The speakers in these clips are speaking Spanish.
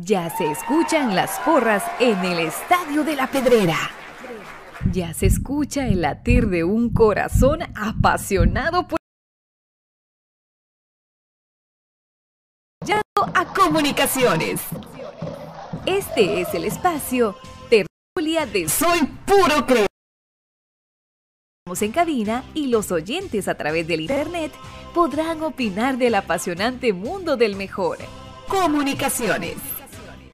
Ya se escuchan las porras en el Estadio de la Pedrera. Ya se escucha el latir de un corazón apasionado por... a comunicaciones. Este es el espacio Tertulia de Soy Puro Creo. Estamos en cabina y los oyentes a través del internet podrán opinar del apasionante mundo del mejor. Comunicaciones.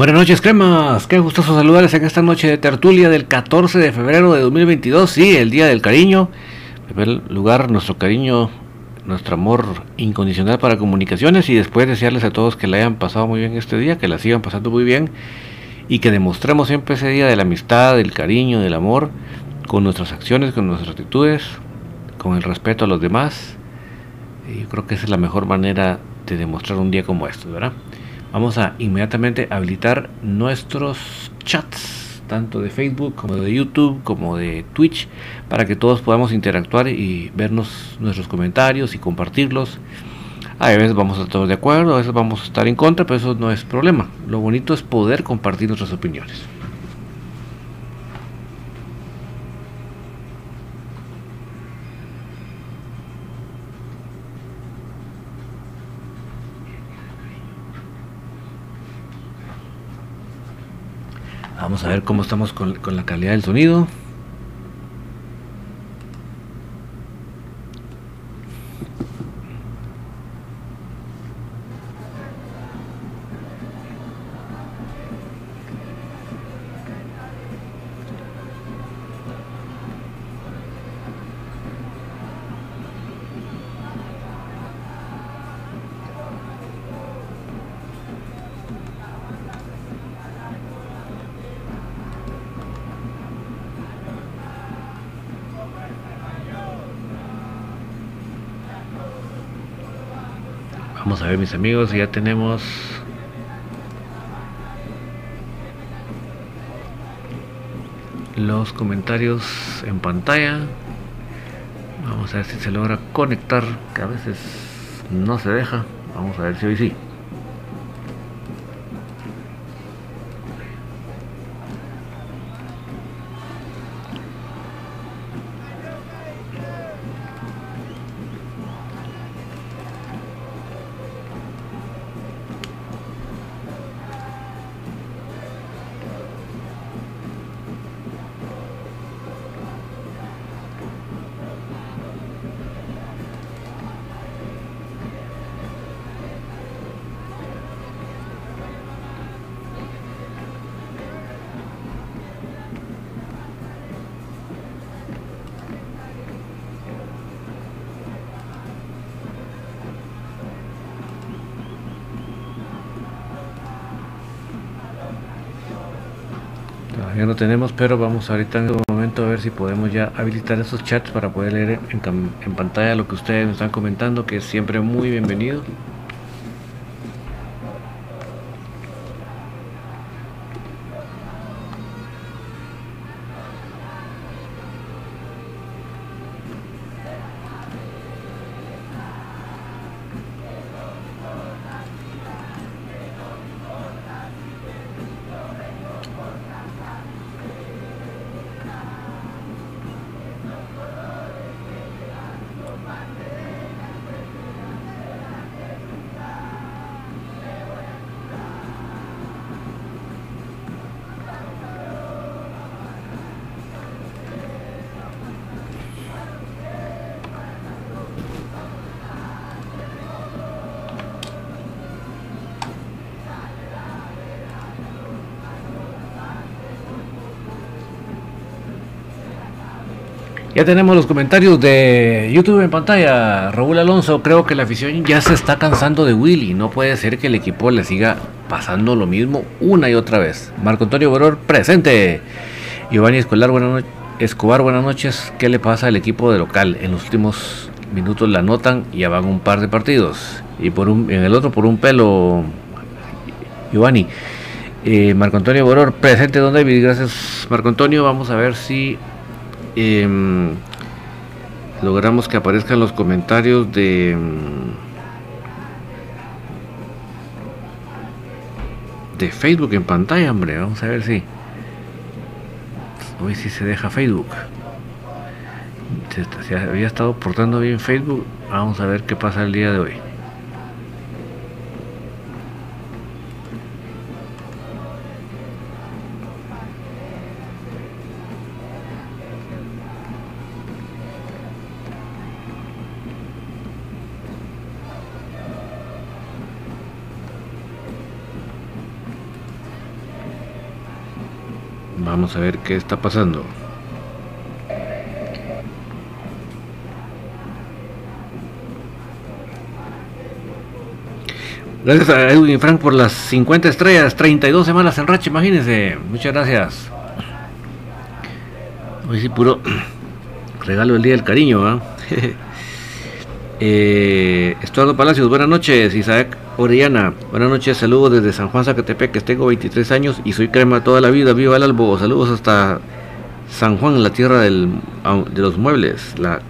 Buenas noches, cremas. Qué gustoso saludarles en esta noche de tertulia del 14 de febrero de 2022. Sí, el Día del Cariño. En primer lugar, nuestro cariño, nuestro amor incondicional para comunicaciones y después desearles a todos que la hayan pasado muy bien este día, que la sigan pasando muy bien y que demostremos siempre ese día de la amistad, del cariño, del amor, con nuestras acciones, con nuestras actitudes, con el respeto a los demás. Yo creo que esa es la mejor manera de demostrar un día como este, ¿verdad? Vamos a inmediatamente habilitar nuestros chats, tanto de Facebook como de YouTube, como de Twitch, para que todos podamos interactuar y vernos nuestros comentarios y compartirlos. A veces vamos a estar de acuerdo, a veces vamos a estar en contra, pero eso no es problema. Lo bonito es poder compartir nuestras opiniones. Vamos a ver cómo estamos con, con la calidad del sonido. Mis amigos, ya tenemos los comentarios en pantalla. Vamos a ver si se logra conectar, que a veces no se deja. Vamos a ver si hoy sí. Todavía no tenemos, pero vamos ahorita en este momento a ver si podemos ya habilitar esos chats para poder leer en, en pantalla lo que ustedes nos están comentando, que es siempre muy bienvenido. Ya tenemos los comentarios de YouTube en pantalla. Raúl Alonso, creo que la afición ya se está cansando de Willy. No puede ser que el equipo le siga pasando lo mismo una y otra vez. Marco Antonio Boror, presente. Giovanni Escolar, buenas Escobar, buenas noches. ¿Qué le pasa al equipo de local? En los últimos minutos la anotan y ya van un par de partidos. Y por un, en el otro por un pelo, Giovanni. Eh, Marco Antonio Boror, presente, don David. Gracias, Marco Antonio. Vamos a ver si Em, logramos que aparezcan los comentarios de em, de Facebook en pantalla, hombre. Vamos a ver si hoy sí se deja Facebook. se había estado portando bien Facebook. Vamos a ver qué pasa el día de hoy. Vamos a ver qué está pasando. Gracias a Edwin Frank por las 50 estrellas, 32 semanas en racha, imagínense. Muchas gracias. Hoy sí, puro regalo del día del cariño, ¿ah? eh, Estuardo Palacios, buenas noches. Isaac Orellana, buenas noches, saludos desde San Juan Zacatepec, tengo 23 años y soy crema toda la vida, viva el albo, saludos hasta San Juan, la tierra de los muebles, la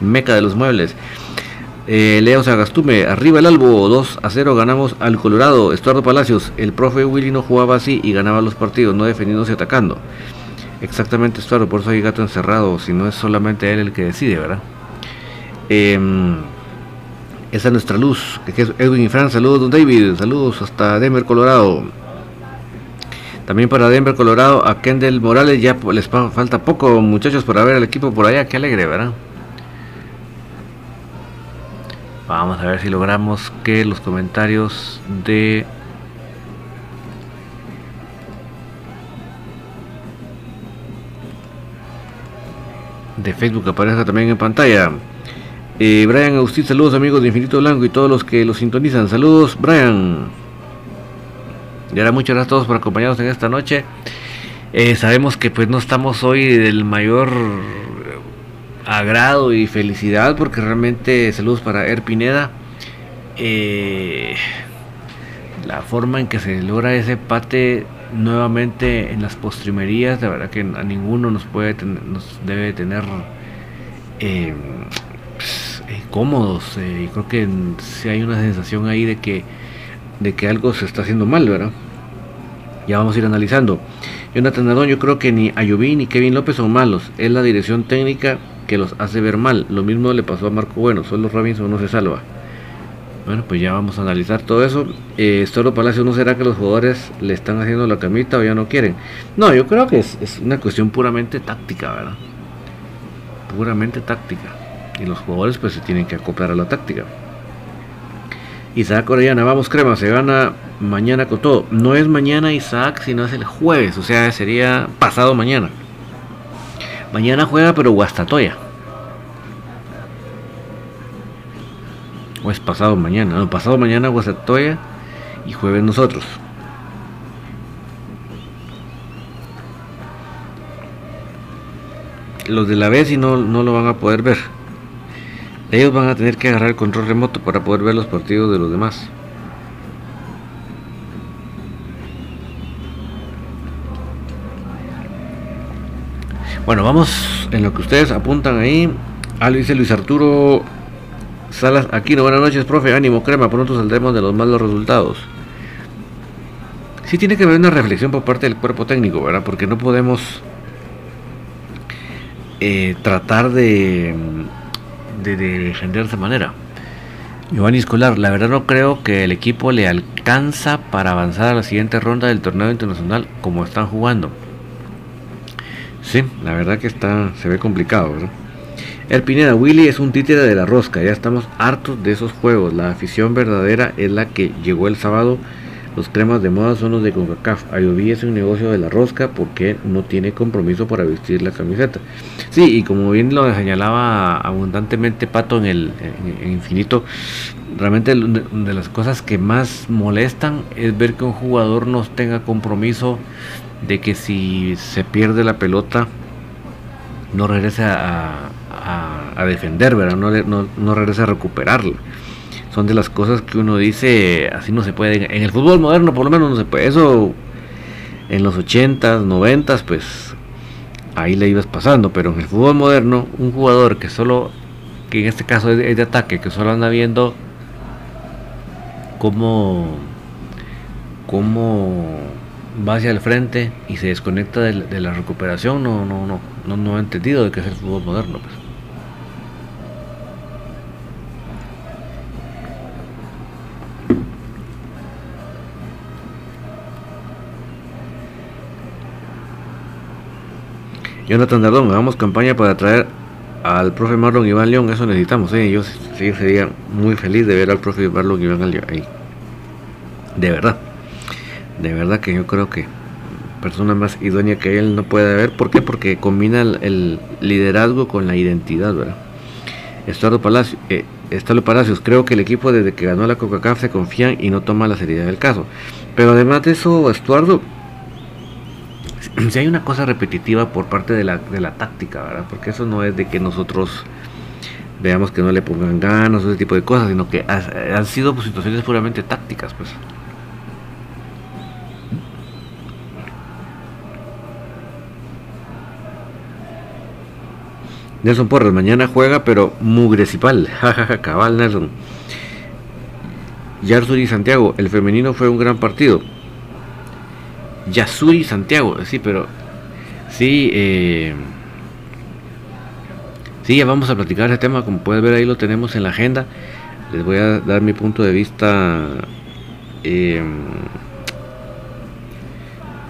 meca de los muebles. Eh, Leo Sagastume, arriba el albo, 2 a 0 ganamos al Colorado. Estuardo Palacios, el profe Willy no jugaba así y ganaba los partidos, no defendiéndose y atacando. Exactamente, Estuardo, por eso hay gato encerrado, si no es solamente él el que decide, ¿verdad? Eh, esa es nuestra luz, que es Edwin Fran. Saludos, don David. Saludos hasta Denver, Colorado. También para Denver, Colorado, a Kendall Morales ya les falta poco, muchachos, para ver al equipo por allá. Qué alegre, ¿verdad? Vamos a ver si logramos que los comentarios de de Facebook aparezcan también en pantalla. Eh, Brian Agustín, saludos amigos de Infinito Blanco y todos los que los sintonizan. Saludos, Brian. Y ahora muchas gracias a todos por acompañarnos en esta noche. Eh, sabemos que pues no estamos hoy del mayor agrado y felicidad porque realmente saludos para Er Pineda. Eh, la forma en que se logra ese pate nuevamente en las postrimerías, de verdad que a ninguno nos puede nos debe tener eh, cómodos eh, y creo que si hay una sensación ahí de que de que algo se está haciendo mal, ¿verdad? Ya vamos a ir analizando. Jonathan Nadón, yo creo que ni Ayubín ni Kevin López son malos, es la dirección técnica que los hace ver mal. Lo mismo le pasó a Marco Bueno, solo Robinson no se salva. Bueno, pues ya vamos a analizar todo eso. Eh, Palacio, Palacios, ¿no será que los jugadores le están haciendo la camita o ya no quieren? No, yo creo que es, es una cuestión puramente táctica, ¿verdad? Puramente táctica y los jugadores pues se tienen que acoplar a la táctica. Isaac Orellana, vamos crema, se gana mañana con todo. No es mañana Isaac, sino es el jueves, o sea, sería pasado mañana. Mañana juega pero Guastatoya. O es pasado mañana, no, pasado mañana Guastatoya y jueves nosotros. Los de la vez y no, no lo van a poder ver. Ellos van a tener que agarrar el control remoto para poder ver los partidos de los demás. Bueno, vamos en lo que ustedes apuntan ahí. Ah, dice Luis Arturo Salas Aquino. Buenas noches, profe. Ánimo, crema. Pronto saldremos de los malos resultados. Sí tiene que haber una reflexión por parte del cuerpo técnico, ¿verdad? Porque no podemos eh, tratar de de, defender de esa manera. Giovanni Escolar, la verdad no creo que el equipo le alcanza para avanzar a la siguiente ronda del torneo internacional como están jugando. Sí, la verdad que está, se ve complicado, ¿verdad? El Pineda, Willy es un títere de la rosca, ya estamos hartos de esos juegos. La afición verdadera es la que llegó el sábado Los cremas de moda son los de CONCACAF. Ayoví es un negocio de la rosca porque no tiene compromiso para vestir la camiseta. Sí, y como bien lo señalaba abundantemente Pato en el infinito, realmente de las cosas que más molestan es ver que un jugador no tenga compromiso de que si se pierde la pelota no regrese a, defender, ¿verdad? No, no, no regrese a recuperarla son de las cosas que uno dice, así no se puede. En el fútbol moderno por lo menos no se puede. Eso en los 80s, 90s, pues ahí le ibas pasando. Pero en el fútbol moderno, un jugador que solo, que en este caso es de, ataque, que solo anda viendo cómo, cómo va hacia el frente y se desconecta de, la recuperación, no, no, no, no, no ha entendido de qué es el fútbol moderno. Pues. Jonathan Dardón, hagamos campaña para traer al profe Marlon Iván León, eso necesitamos, ¿eh? yo sí sería muy feliz de ver al profe Marlon Iván León ahí. De verdad, de verdad que yo creo que persona más idónea que él no puede haber. ¿Por qué? Porque combina el, liderazgo con la identidad, ¿verdad? Estuardo Palacios, eh, Palacios, creo que el equipo desde que ganó la Coca-Cola se confía y no toma la seriedad del caso. Pero además de eso, Estuardo, si hay una cosa repetitiva por parte de la, de la táctica, ¿verdad? Porque eso no es de que nosotros veamos que no le pongan ganas o ese tipo de cosas, sino que han sido pues, situaciones puramente tácticas, pues. Nelson Porras, mañana juega, pero mugrecipal. Jajaja, cabal Nelson. Yarsuri Santiago, el femenino fue un gran partido. Yasuri Santiago, sí, pero sí, eh, sí, ya vamos a platicar ese tema, como puedes ver ahí lo tenemos en la agenda. Les voy a dar mi punto de vista em,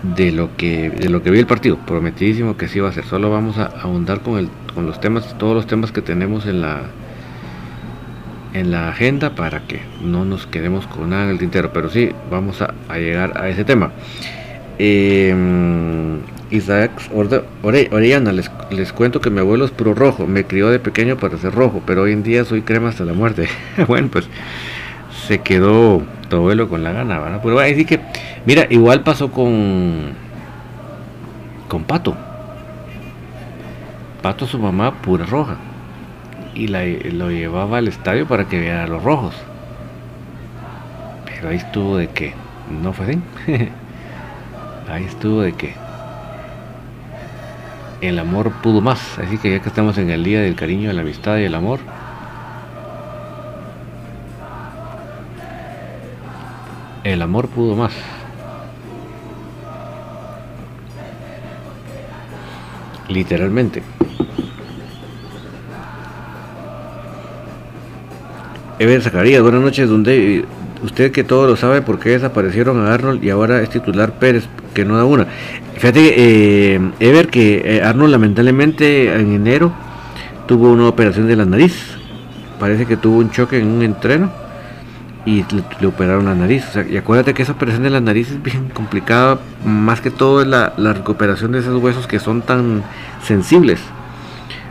de lo que de lo que vi el partido. Prometidísimo que sí va a ser. Solo vamos a ahondar con el con los temas, todos los temas que tenemos en la en la agenda para que no nos quedemos con nada en el tintero. Pero sí, vamos a llegar a ese tema. Eh, Isaac Orellana, les, les, cuento que mi abuelo es puro rojo, me crió de pequeño para ser rojo, pero hoy en día soy crema hasta la muerte. bueno, pues se quedó tu abuelo con la gana. Pero así que, mira, igual pasó con, con Pato. Pato, su mamá, pura roja. Y la, lo llevaba al estadio para que viera a los rojos. Pero ahí estuvo de que no fue así. ahí estuvo de que el amor pudo más. Así que ya que estamos en el día del cariño, de la amistad y el amor, el amor pudo más. Literalmente. Ever Zacarías, buenas noches, donde usted que todo lo sabe, ¿por qué desaparecieron a Arnold y ahora es titular Pérez? que no da una. Fíjate, eh, Ever, que eh, Arnold lamentablemente en enero tuvo una operación de la nariz. Parece que tuvo un choque en un entreno y le, operaron la nariz. y acuérdate que esa operación de la nariz es bien complicada, más que todo la, recuperación de esos huesos que son tan sensibles.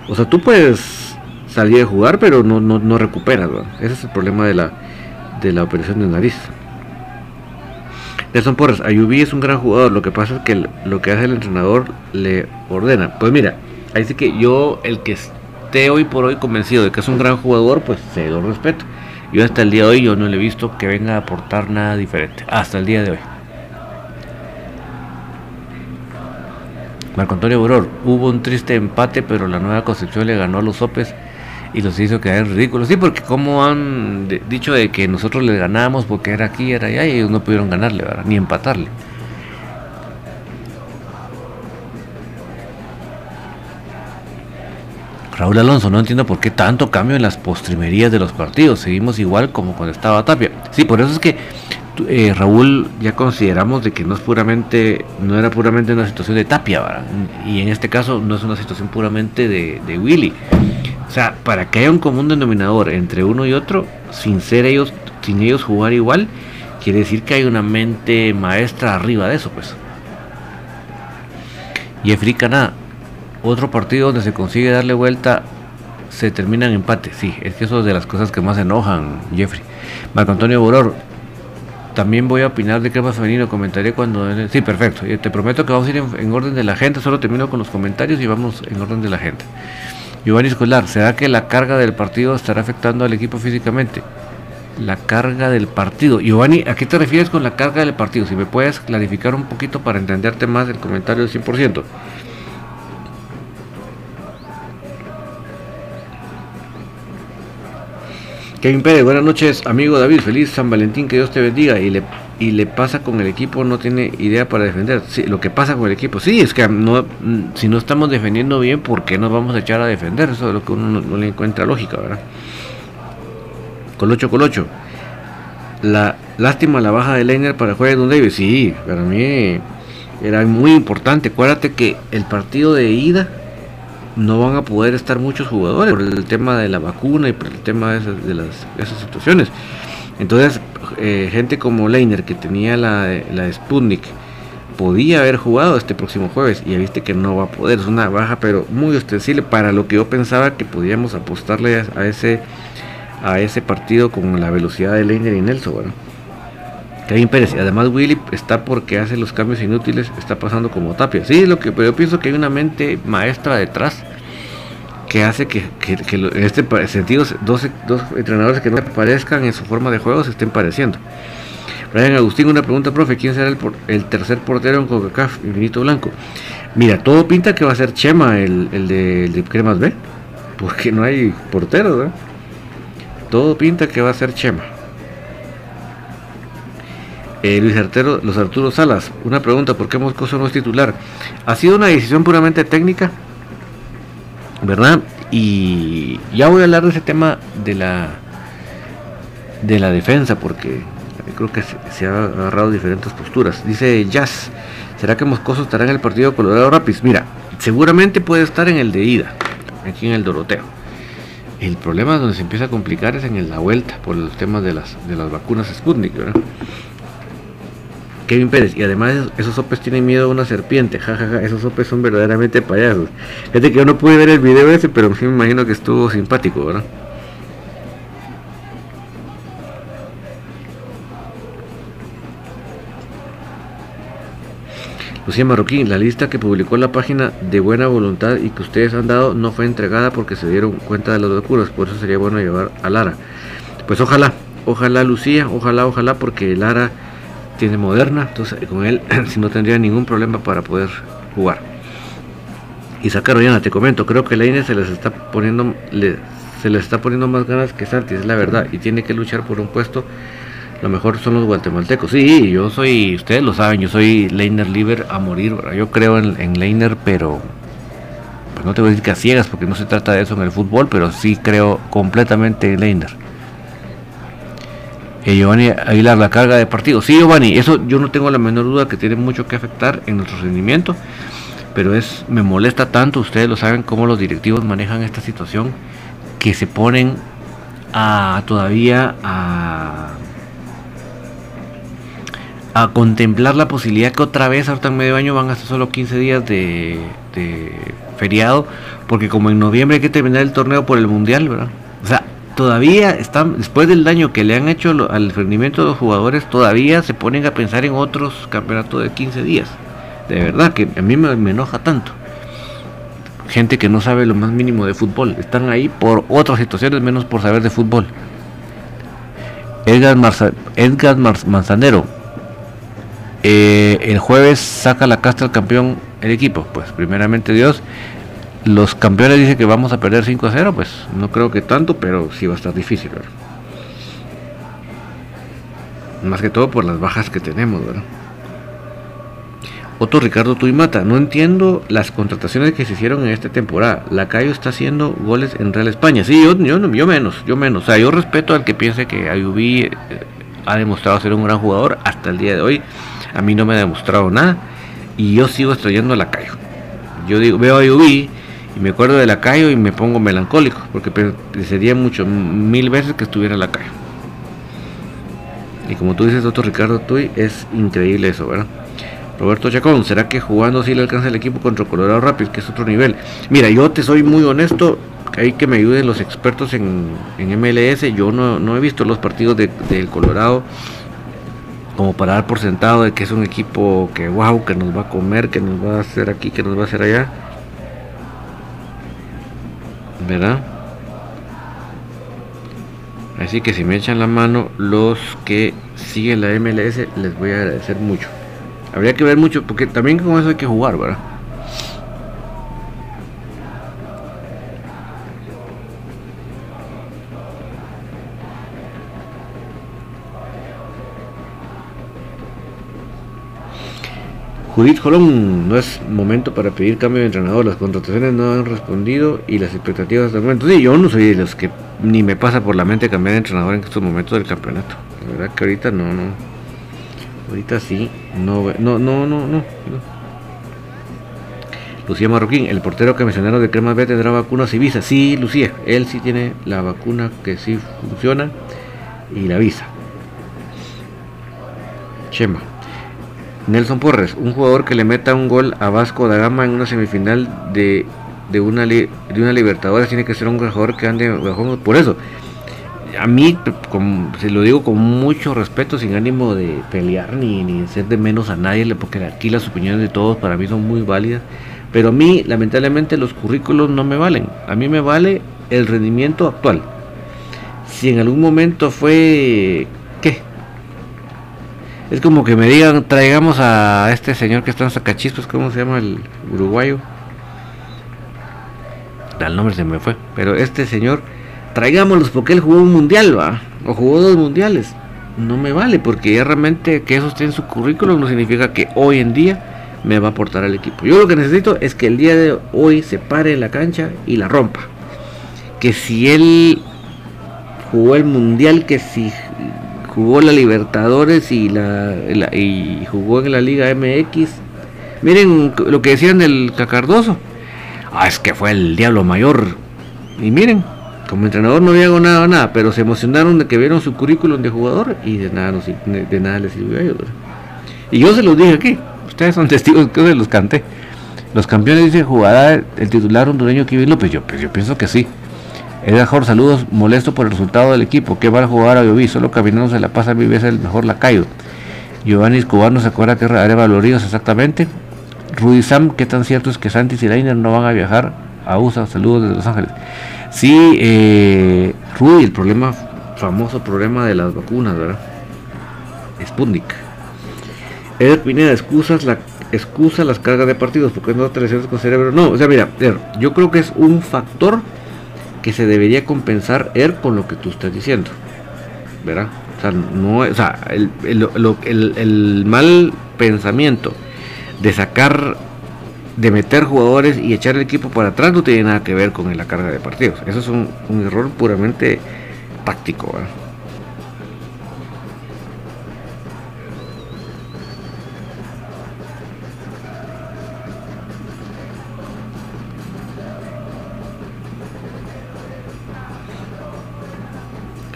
O sea, tú puedes salir a jugar, pero no, no, no recuperas. Ese es el problema de la, de la operación de nariz. Nelson Porras, Ayubi es un gran jugador, lo que pasa es que lo que hace el entrenador le ordena. Pues mira, ahí sí que yo, el que esté hoy por hoy convencido de que es un gran jugador, pues se lo respeto. Yo hasta el día de hoy yo no le he visto que venga a aportar nada diferente. Hasta el día de hoy. Marco Antonio Boror, hubo un triste empate, pero la nueva Concepción le ganó a los Sopes y los hizo quedar ridículos. Sí, porque como han dicho de que nosotros les ganamos porque era aquí, era allá, y ellos no pudieron ganarle, ni empatarle. Raúl Alonso, no entiendo por qué tanto cambio en las postrimerías de los partidos. Seguimos igual como cuando estaba Tapia. Sí, por eso es que eh, Raúl ya consideramos de que no es puramente, no era puramente una situación de Tapia, ¿verdad? y en este caso no es una situación puramente de Willy. O sea, para que haya un común denominador entre uno y otro, sin ser ellos, sin ellos jugar igual, quiere decir que hay una mente maestra arriba de eso, pues. Jeffrey Cana, otro partido donde se consigue darle vuelta, se termina en empate. Sí, es que eso es de las cosas que más enojan, Jeffrey. Marco Antonio Boror, también voy a opinar de crema femenino, comentaré cuando... Sí, perfecto. Te prometo que vamos a ir en, orden de la gente, solo termino con los comentarios y vamos en orden de la gente. Giovanni Escolar, ¿será que la carga del partido estará afectando al equipo físicamente? La carga del partido. Giovanni, ¿a qué te refieres con la carga del partido? Si me puedes clarificar un poquito para entenderte más el comentario del 100%. Kevin Pérez, buenas noches, amigo David, feliz San Valentín, que Dios te bendiga. Y le, y le pasa con el equipo, no tiene idea para defender. Lo que pasa con el equipo, sí, es que no, si no estamos defendiendo bien, ¿por qué nos vamos a echar a defender? Eso es lo que uno no, le encuentra lógica, ¿verdad? Colocho, Colocho. La lástima la baja de Leiner para jugar Don Davis. Sí, para mí era muy importante. Acuérdate que el partido de ida no van a poder estar muchos jugadores por el tema de la vacuna y por el tema de esas, situaciones. Entonces, eh, gente como Leiner, que tenía la, la Sputnik, podía haber jugado este próximo jueves y ya viste que no va a poder. Es una baja, pero muy ostensible para lo que yo pensaba que podíamos apostarle a, ese a ese partido con la velocidad de Leiner y Nelson. Bueno. Kevin Pérez, y además Willy está porque hace los cambios inútiles, está pasando como Tapia. Sí, lo que, pero yo pienso que hay una mente maestra detrás que hace que, en este sentido dos, dos, entrenadores que no parezcan en su forma de juego se estén pareciendo. Brian Agustín, una pregunta, profe, ¿quién será el, el tercer portero en CONCACAF, Infinito Blanco? Mira, todo pinta que va a ser Chema el, el de, el de Cremas B, porque no hay portero, Todo pinta que va a ser Chema. Eh, Luis Artero, los Arturo Salas, una pregunta, ¿por qué Moscoso no es titular? Ha sido una decisión puramente técnica, ¿verdad? Y ya voy a hablar de ese tema de la de la defensa, porque creo que se, ha agarrado diferentes posturas. Dice Jazz, ¿será que Moscoso estará en el partido Colorado Rapids? Mira, seguramente puede estar en el de ida, aquí en el Doroteo. El problema donde se empieza a complicar es en la vuelta, por los temas de las, de las vacunas Sputnik, ¿verdad? Kevin Pérez. Y además esos, sopes tienen miedo a una serpiente. Jajaja, esos sopes son verdaderamente payasos. Fíjate que yo no pude ver el video ese, pero sí me imagino que estuvo simpático, ¿verdad? Lucía Marroquín, la lista que publicó la página de buena voluntad y que ustedes han dado no fue entregada porque se dieron cuenta de las locuras, por eso sería bueno llevar a Lara. Pues ojalá, ojalá Lucía, ojalá, ojalá, porque Lara tiene Moderna, entonces con él si no tendría ningún problema para poder jugar. Y sacar Oriana, te comento, creo que Leine se les está poniendo se les está poniendo más ganas que Santi, es la verdad, y tiene que luchar por un puesto. Lo mejor son los guatemaltecos. Sí, yo soy, ustedes lo saben, yo soy Leiner Liver a morir. Yo creo en, en Leiner, pero pues no te voy a decir que a ciegas, porque no se trata de eso en el fútbol, pero sí creo completamente en Leiner. Eh, Giovanni Aguilar, la carga de partido. Sí, Giovanni, eso yo no tengo la menor duda que tiene mucho que afectar en nuestro rendimiento, pero es me molesta tanto, ustedes lo saben, cómo los directivos manejan esta situación, que se ponen a todavía a, a contemplar la posibilidad que otra vez, ahorita en medio año, van a ser solo 15 días de, de feriado, porque como en noviembre hay que terminar el torneo por el mundial, ¿verdad? Todavía están, después del daño que le han hecho al rendimiento de los jugadores, todavía se ponen a pensar en otros campeonatos de 15 días. De verdad que a mí me, enoja tanto. Gente que no sabe lo más mínimo de fútbol. Están ahí por otras situaciones menos por saber de fútbol. Edgar, Edgar Manzanero. Eh, el jueves saca la casta al campeón el equipo. Pues primeramente Dios los campeones dicen que vamos a perder 5 a 0, pues no creo que tanto, pero sí va a estar difícil, ¿verdad? Más que todo por las bajas que tenemos, ¿verdad? Otro Ricardo Tuimata, no entiendo las contrataciones que se hicieron en esta temporada. Lacayo está haciendo goles en Real España. Sí, yo, menos, yo menos. O sea, yo respeto al que piense que Ayubí eh, ha demostrado ser un gran jugador hasta el día de hoy. A mí no me ha demostrado nada. Y yo sigo estrellando a Lacayo. Yo digo, veo a Ayubí y me acuerdo de la Lacayo y me pongo melancólico, porque sería mucho, mil veces que estuviera la Lacayo. Y como tú dices, doctor Ricardo Tuy, es increíble eso, ¿verdad? Roberto Chacón, ¿será que jugando sí le alcanza el equipo contra Colorado Rapids, que es otro nivel? Mira, yo te soy muy honesto, hay que me ayuden los expertos en, MLS, yo no, he visto los partidos del Colorado como para dar por sentado de que es un equipo que wow, que nos va a comer, que nos va a hacer aquí, que nos va a hacer allá. ¿Verdad? Así que si me echan la mano los que siguen la MLS, les voy a agradecer mucho. Habría que ver mucho, porque también con eso hay que jugar, ¿verdad? Judith Jolón, no es momento para pedir cambio de entrenador, las contrataciones no han respondido y las expectativas de momento. Sí, yo no soy de los que ni me pasa por la mente cambiar de entrenador en estos momentos del campeonato. La verdad que ahorita no, no. Ahorita sí, no, no, no, no, no. Lucía Marroquín, el portero que mencionaron de Crema B tendrá vacunas y visa. Sí, Lucía, él sí tiene la vacuna que sí funciona y la visa. Chema. Nelson Porres, un jugador que le meta un gol a Vasco da Gama en una semifinal de, una, de una Libertadores tiene que ser un jugador que ande bajo. Por eso, a mí, se lo digo con mucho respeto, sin ánimo de pelear ni, ni ser de menos a nadie, porque aquí las opiniones de todos para mí son muy válidas. Pero a mí, lamentablemente, los currículos no me valen. A mí me vale el rendimiento actual. Si en algún momento fue. Es como que me digan, traigamos a este señor que está en Zacachispas, ¿cómo se llama el uruguayo? El nombre se me fue. Pero este señor, traigámoslos porque él jugó un mundial, va. O jugó dos mundiales. No me vale, porque ya realmente que eso esté en su currículum no significa que hoy en día me va a aportar al equipo. Yo lo que necesito es que el día de hoy se pare en la cancha y la rompa. Que si él jugó el mundial, que si jugó la Libertadores y la, y jugó en la Liga MX. Miren lo que decían del Cacardoso. Ah, es que fue el diablo mayor. Y miren, como entrenador no había ganado nada, pero se emocionaron de que vieron su currículum de jugador y de nada, de nada les sirvió a ellos. Y yo se los dije aquí, ustedes son testigos que se los canté. Los campeones dicen jugará el titular hondureño Kevin López. Yo, pues yo pienso que sí. Edgar saludos, molesto por el resultado del equipo. Qué mal jugar a Bioví, solo caminando se la pasa mi vez el mejor lacayo. Giovanni Escobar se acuerda que era Valoríos exactamente. Rudy Sam, qué tan cierto es que Santis y Leiner no van a viajar a USA. Saludos desde Los Ángeles. Sí, eh, Rudy, el problema, famoso problema de las vacunas, ¿verdad? Sputnik. Eder Pineda, excusas la excusa las cargas de partidos, porque no te lesiones con cerebro. No, o sea, mira, yo creo que es un factor que se debería compensar él con lo que tú estás diciendo. ¿Verdad? O sea, no, o sea el, el, mal pensamiento de sacar, de meter jugadores y echar el equipo para atrás no tiene nada que ver con la carga de partidos. Eso es un, un error puramente táctico. ¿verdad?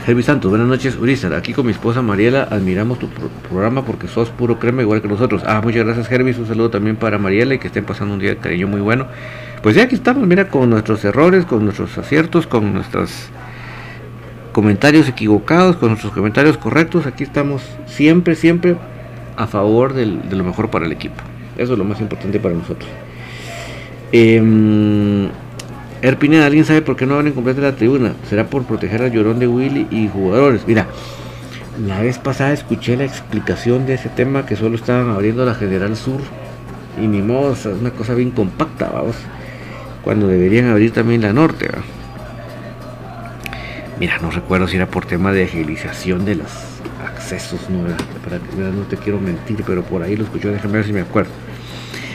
Herbie Santos, buenas noches, Urizar. Aquí con mi esposa Mariela admiramos tu programa porque sos puro crema igual que nosotros. Ah, muchas gracias, Herbie. Un saludo también para Mariela y que estén pasando un día de cariño muy bueno. Pues ya aquí estamos, mira, con nuestros errores, con nuestros aciertos, con nuestros comentarios equivocados, con nuestros comentarios correctos. Aquí estamos siempre, siempre a favor de lo mejor para el equipo. Eso es lo más importante para nosotros. Eh, Erpineda, ¿alguien sabe por qué no abren completa la tribuna? ¿Será por proteger al llorón de Willy y jugadores? Mira, la vez pasada escuché la explicación de ese tema que solo estaban abriendo la General Sur y ni modo, es una cosa bien compacta, vamos, cuando deberían abrir también la Norte. Mira, no recuerdo si era por tema de agilización de los accesos, no, para, no te quiero mentir, pero por ahí lo escuché, déjame ver si me acuerdo.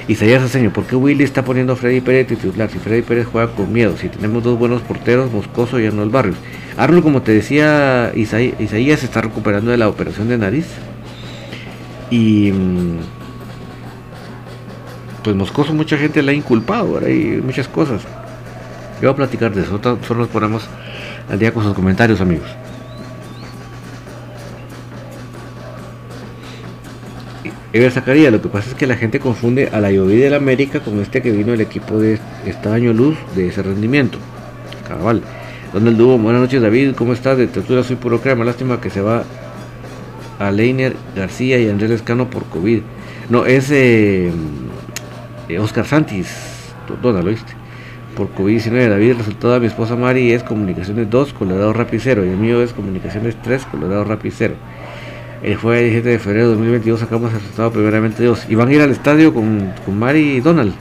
Isaías Aseño, ¿por qué Willy está poniendo a Freddy Pérez titular? Si Freddy Pérez juega con miedo, si tenemos dos buenos porteros, Moscoso y Arnold Barrios. Arnold, como te decía, Isaías se está recuperando de la operación de nariz. Y mm, pues Moscoso mucha gente le ha inculpado, hay muchas cosas. Yo voy a platicar de eso, solo nos ponemos al día con sus comentarios amigos. Ever Zacarías, lo que pasa es que la gente confunde a la llovida del América con este que vino el equipo de este año luz de ese rendimiento. Cabal. El dúo, buenas noches David, ¿cómo estás? De Textura soy puro crema, lástima que se va a Leiner García y Andrés Lescano por COVID. No, es eh, Oscar Santis, ¿dónde lo viste? Por COVID-19, David, el resultado de mi esposa Mari es Comunicaciones 2, Colorado Rapid 0, y el mío es Comunicaciones 3, Colorado Rapid 0. El jueves 17 de febrero de 2022 sacamos el resultado primeramente dos. Y van a ir al estadio con, con Mari y Donald.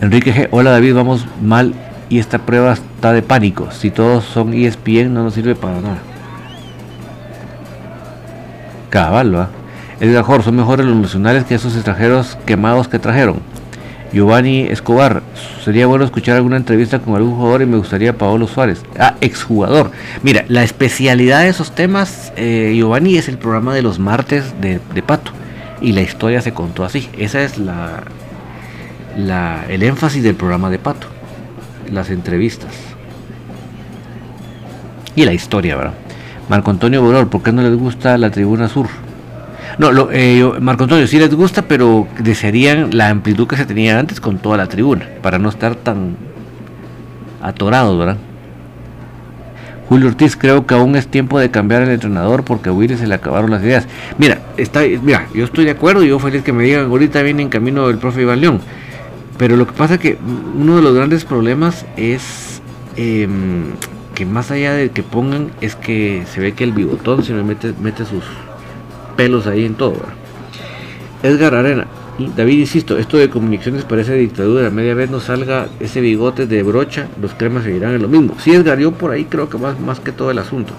Enrique G. Hola David, vamos mal y esta prueba está de pánico. Si todos son ESPN no nos sirve para nada. Cabal, ¿va? Edgar Jorge, son mejores los nacionales que esos extranjeros quemados que trajeron. Giovanni Escobar, sería bueno escuchar alguna entrevista con algún jugador y me gustaría Paolo Suárez. Ah, exjugador. Mira, la especialidad de esos temas, eh, Giovanni, es el programa de los martes de, Pato. Y la historia se contó así. Esa es la, la, el énfasis del programa de Pato. Las entrevistas. Y la historia, ¿verdad? Marco Antonio Borol, ¿por qué no les gusta la tribuna sur? No, lo, eh, Marco Antonio sí les gusta, pero desearían la amplitud que se tenía antes con toda la tribuna, para no estar tan atorados, ¿verdad? Julio Ortiz, creo que aún es tiempo de cambiar el entrenador porque a Willy se le acabaron las ideas. Mira, está, mira, yo estoy de acuerdo, y yo feliz que me digan, ahorita viene en camino el profe Iván León. Pero lo que pasa es que uno de los grandes problemas es em, que más allá de que pongan, es que se ve que el bigotón se me mete, mete sus, pelos ahí en todo. Edgar Arena. David, insisto, esto de comunicaciones parece dictadura. Media vez no salga ese bigote de brocha, los cremas seguirán en lo mismo. Si Edgar, yo por ahí creo que más, más que todo el asunto.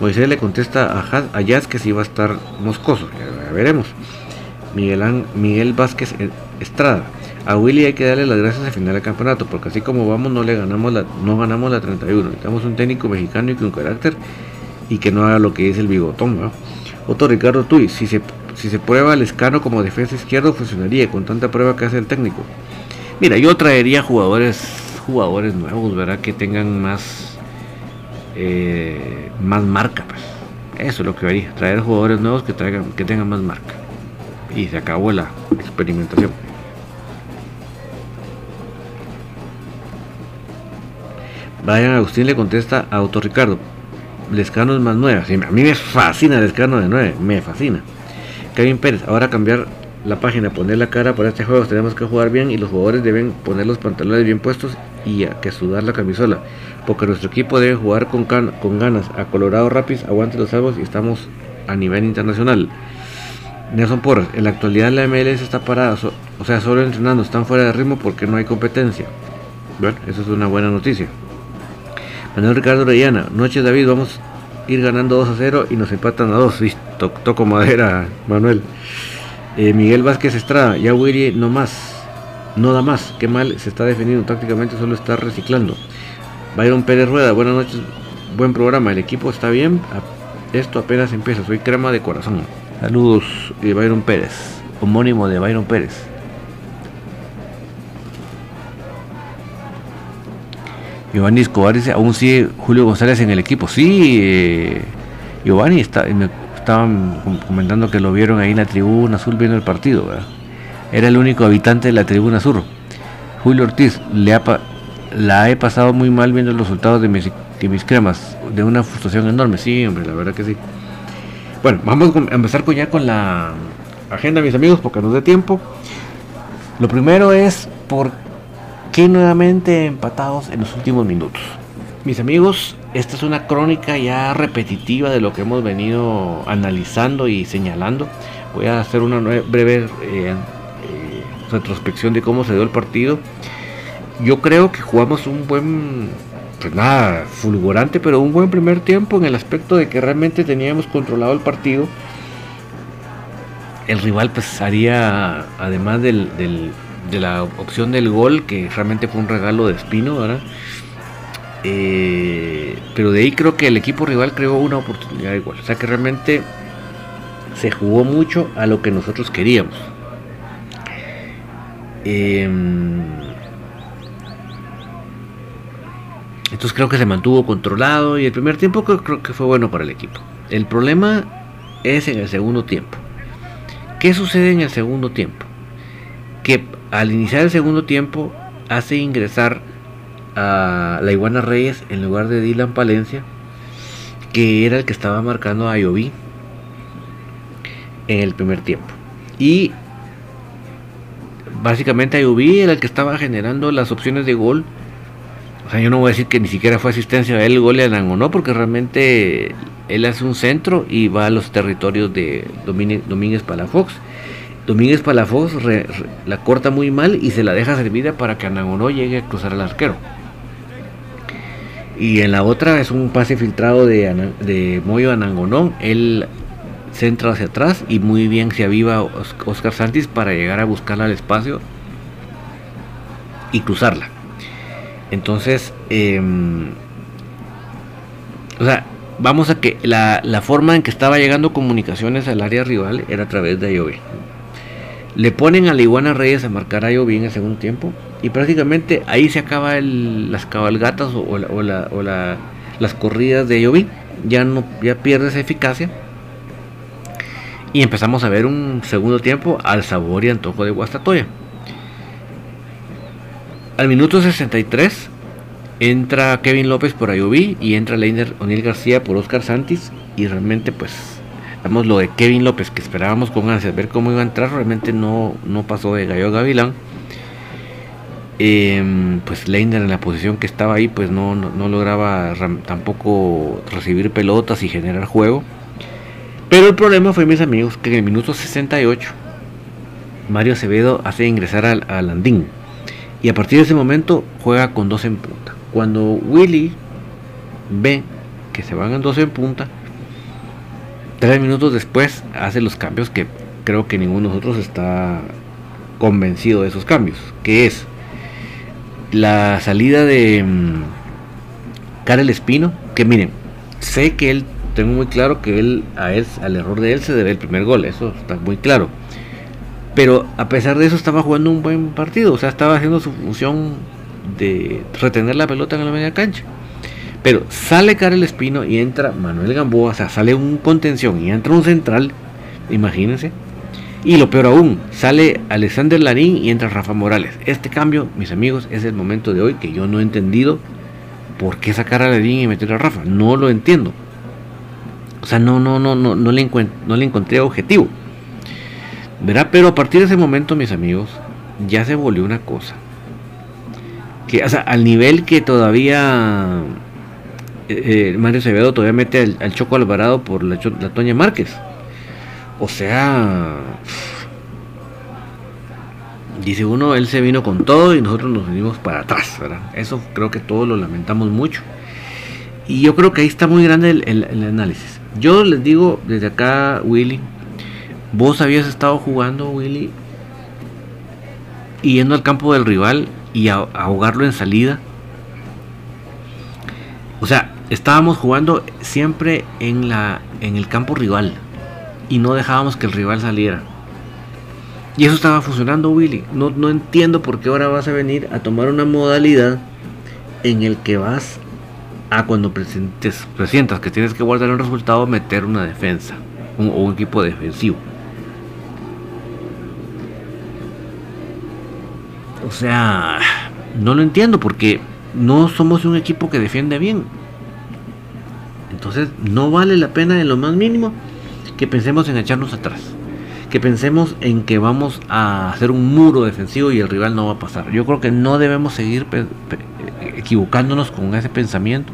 Moisés le contesta a, Jazz que si va a estar moscoso. Ya veremos. Miguel, Miguel Vázquez Estrada. A Willy hay que darle las gracias al final del campeonato, porque así como vamos no le ganamos la, no ganamos la 31. Necesitamos un técnico mexicano y con carácter y que no haga lo que dice el bigotón. Otro Ricardo Tuy, si se, si se prueba el escano como defensa izquierdo funcionaría con tanta prueba que hace el técnico. Mira, yo traería jugadores jugadores nuevos, ¿verdad? Que tengan más eh, más marca, pues. Eso es lo que haría, traer jugadores nuevos que traigan que tengan más marca. Y se acabó la experimentación. Brian Agustín le contesta a Auto Ricardo, Lescano es más nueva. a mí me fascina Lescano de 9, me fascina. Kevin Pérez, ahora cambiar la página, poner la cara para este juego, tenemos que jugar bien y los jugadores deben poner los pantalones bien puestos y a que sudar la camisola, porque nuestro equipo debe jugar con, con ganas. A Colorado Rapids, aguante los salvos y estamos a nivel internacional. Nelson Porras, en la actualidad la MLS está parada, o sea, solo entrenando, están fuera de ritmo porque no hay competencia. Bueno, eso es una buena noticia. Manuel Ricardo Reyana, noches David, vamos a ir ganando 2 a 0 y nos empatan a 2. Sí, toco madera, Manuel. Eh, Miguel Vázquez Estrada, ya Willy no más, no da más, qué mal se está defendiendo tácticamente, solo está reciclando. Byron Pérez Rueda, buenas noches, buen programa, el equipo está bien, esto apenas empieza, soy crema de corazón. Saludos, de Byron Pérez, homónimo de Byron Pérez. Giovanni Escobar dice, aún sigue Julio González en el equipo. Sí, eh, Giovanni está, me estaban comentando que lo vieron ahí en la tribuna azul viendo el partido. Era el único habitante de la tribuna sur. Julio Ortiz, le la he pasado muy mal viendo los resultados de mis, cremas. De una frustración enorme. Sí, hombre, la verdad que sí. Bueno, vamos a empezar con ya con la agenda, mis amigos, porque nos dé tiempo. Lo primero es por que nuevamente empatados en los últimos minutos. Mis amigos, esta es una crónica ya repetitiva de lo que hemos venido analizando y señalando. Voy a hacer una breve eh, eh, retrospección de cómo se dio el partido. Yo creo que jugamos un buen, pues nada, fulgurante, pero un buen primer tiempo en el aspecto de que realmente teníamos controlado el partido. El rival pues haría, además del de la opción del gol, que realmente fue un regalo de Espino, ¿verdad? Eh, pero de ahí creo que el equipo rival creó una oportunidad igual. O sea que realmente se jugó mucho a lo que nosotros queríamos. Em, Entonces creo que se mantuvo controlado y el primer tiempo creo, que fue bueno para el equipo. El problema es en el segundo tiempo. ¿Qué sucede en el segundo tiempo? Que al iniciar el segundo tiempo hace ingresar a la Iguana Reyes en lugar de Dylan Palencia, que era el que estaba marcando a Ioví en el primer tiempo. Y básicamente Ioví era el que estaba generando las opciones de gol sea, yo no voy a decir que ni siquiera fue asistencia a él, gol de no, porque realmente él hace un centro y va a los territorios de Domínguez Palafox. Domínguez Palafox la corta muy mal y se la deja servida para que Anangonó llegue a cruzar al arquero. Y en la otra es un pase filtrado de, de Moyo Anangonó. Él centra hacia atrás y muy bien se aviva Oscar Santis para llegar a buscarla al espacio y cruzarla. Entonces, em, o sea, vamos a que la, forma en que estaba llegando comunicaciones al área rival era a través de Ayoví. Le ponen a la Iguana Reyes a marcar a Ayoví en el segundo tiempo y prácticamente ahí se acaba las cabalgatas o, las corridas de Ayoví. Ya, no, ya pierde esa eficacia. Y empezamos a ver un segundo tiempo al sabor y antojo de Guastatoya. Al minuto 63 entra Kevin López por Ayubí y entra Leiner O'Neill García por Oscar Santis y realmente pues vamos lo de Kevin López que esperábamos con ansias ver cómo iba a entrar realmente no, no pasó de Gallo Gavilán. Em, pues Leiner en la posición que estaba ahí pues no, no, lograba tampoco recibir pelotas y generar juego. Pero el problema fue mis amigos que en el minuto 68 Mario Acevedo hace ingresar al, al y a partir de ese momento juega con dos en punta. Cuando Willy ve que se van en dos en punta, tres minutos después hace los cambios que creo que ninguno de nosotros está convencido de esos cambios. Que es la salida de um, Karel Espino, que miren, sé que él, tengo muy claro que él, a él, al error de él se debe el primer gol, eso está muy claro pero a pesar de eso estaba jugando un buen partido, o sea, estaba haciendo su función de retener la pelota en la media cancha. Pero sale Karel Espino y entra Manuel Gamboa, o sea, sale un contención y entra un central, imagínense. Y lo peor aún, sale Alexander Larín y entra Rafa Morales. Este cambio, mis amigos, es el momento de hoy que yo no he entendido por qué sacar a Larín y meter a Rafa. No lo entiendo. O sea, no, no, no, no, no le, no le encontré objetivo. ¿Verdad? Pero a partir de ese momento, mis amigos, ya se volvió una cosa. Que, o sea, al nivel que todavía eh, eh, Mario Acevedo todavía mete al, Choco Alvarado por la, la, Toña Márquez. O sea, dice uno, él se vino con todo y nosotros nos venimos para atrás, ¿verdad? Eso creo que todos lo lamentamos mucho. Y yo creo que ahí está muy grande el análisis. Yo les digo desde acá, Willy, Vos habías estado jugando, Willy, yendo al campo del rival y a, ahogarlo en salida. O sea, estábamos jugando siempre en, la, en el campo rival y no dejábamos que el rival saliera. Y eso estaba funcionando, Willy. No, no entiendo por qué ahora vas a venir a tomar una modalidad en el que vas a cuando presentes, presientas que tienes que guardar un resultado, meter una defensa o un equipo defensivo. O sea, no lo entiendo porque no somos un equipo que defiende bien. Entonces no vale la pena en lo más mínimo que pensemos en echarnos atrás. Que pensemos en que vamos a hacer un muro defensivo y el rival no va a pasar. Yo creo que no debemos seguir equivocándonos con ese pensamiento,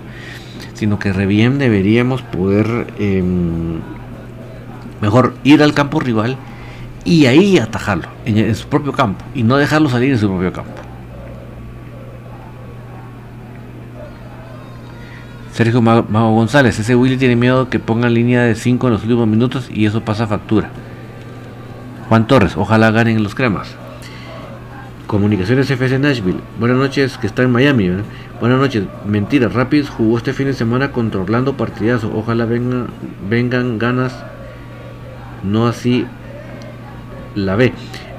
sino que re bien deberíamos poder em, mejor ir al campo rival y ahí atajarlo en, su propio campo y no dejarlo salir en su propio campo. Sergio Mago González, ese Willy tiene miedo que ponga línea de 5 en los últimos minutos y eso pasa factura. Juan Torres, ojalá ganen los cremas. Comunicaciones FC Nashville, buenas noches, que está en Miami. Buenas noches, mentira, Rapids jugó este fin de semana contra Orlando partidazo. Ojalá vengan, ganas, no así la B.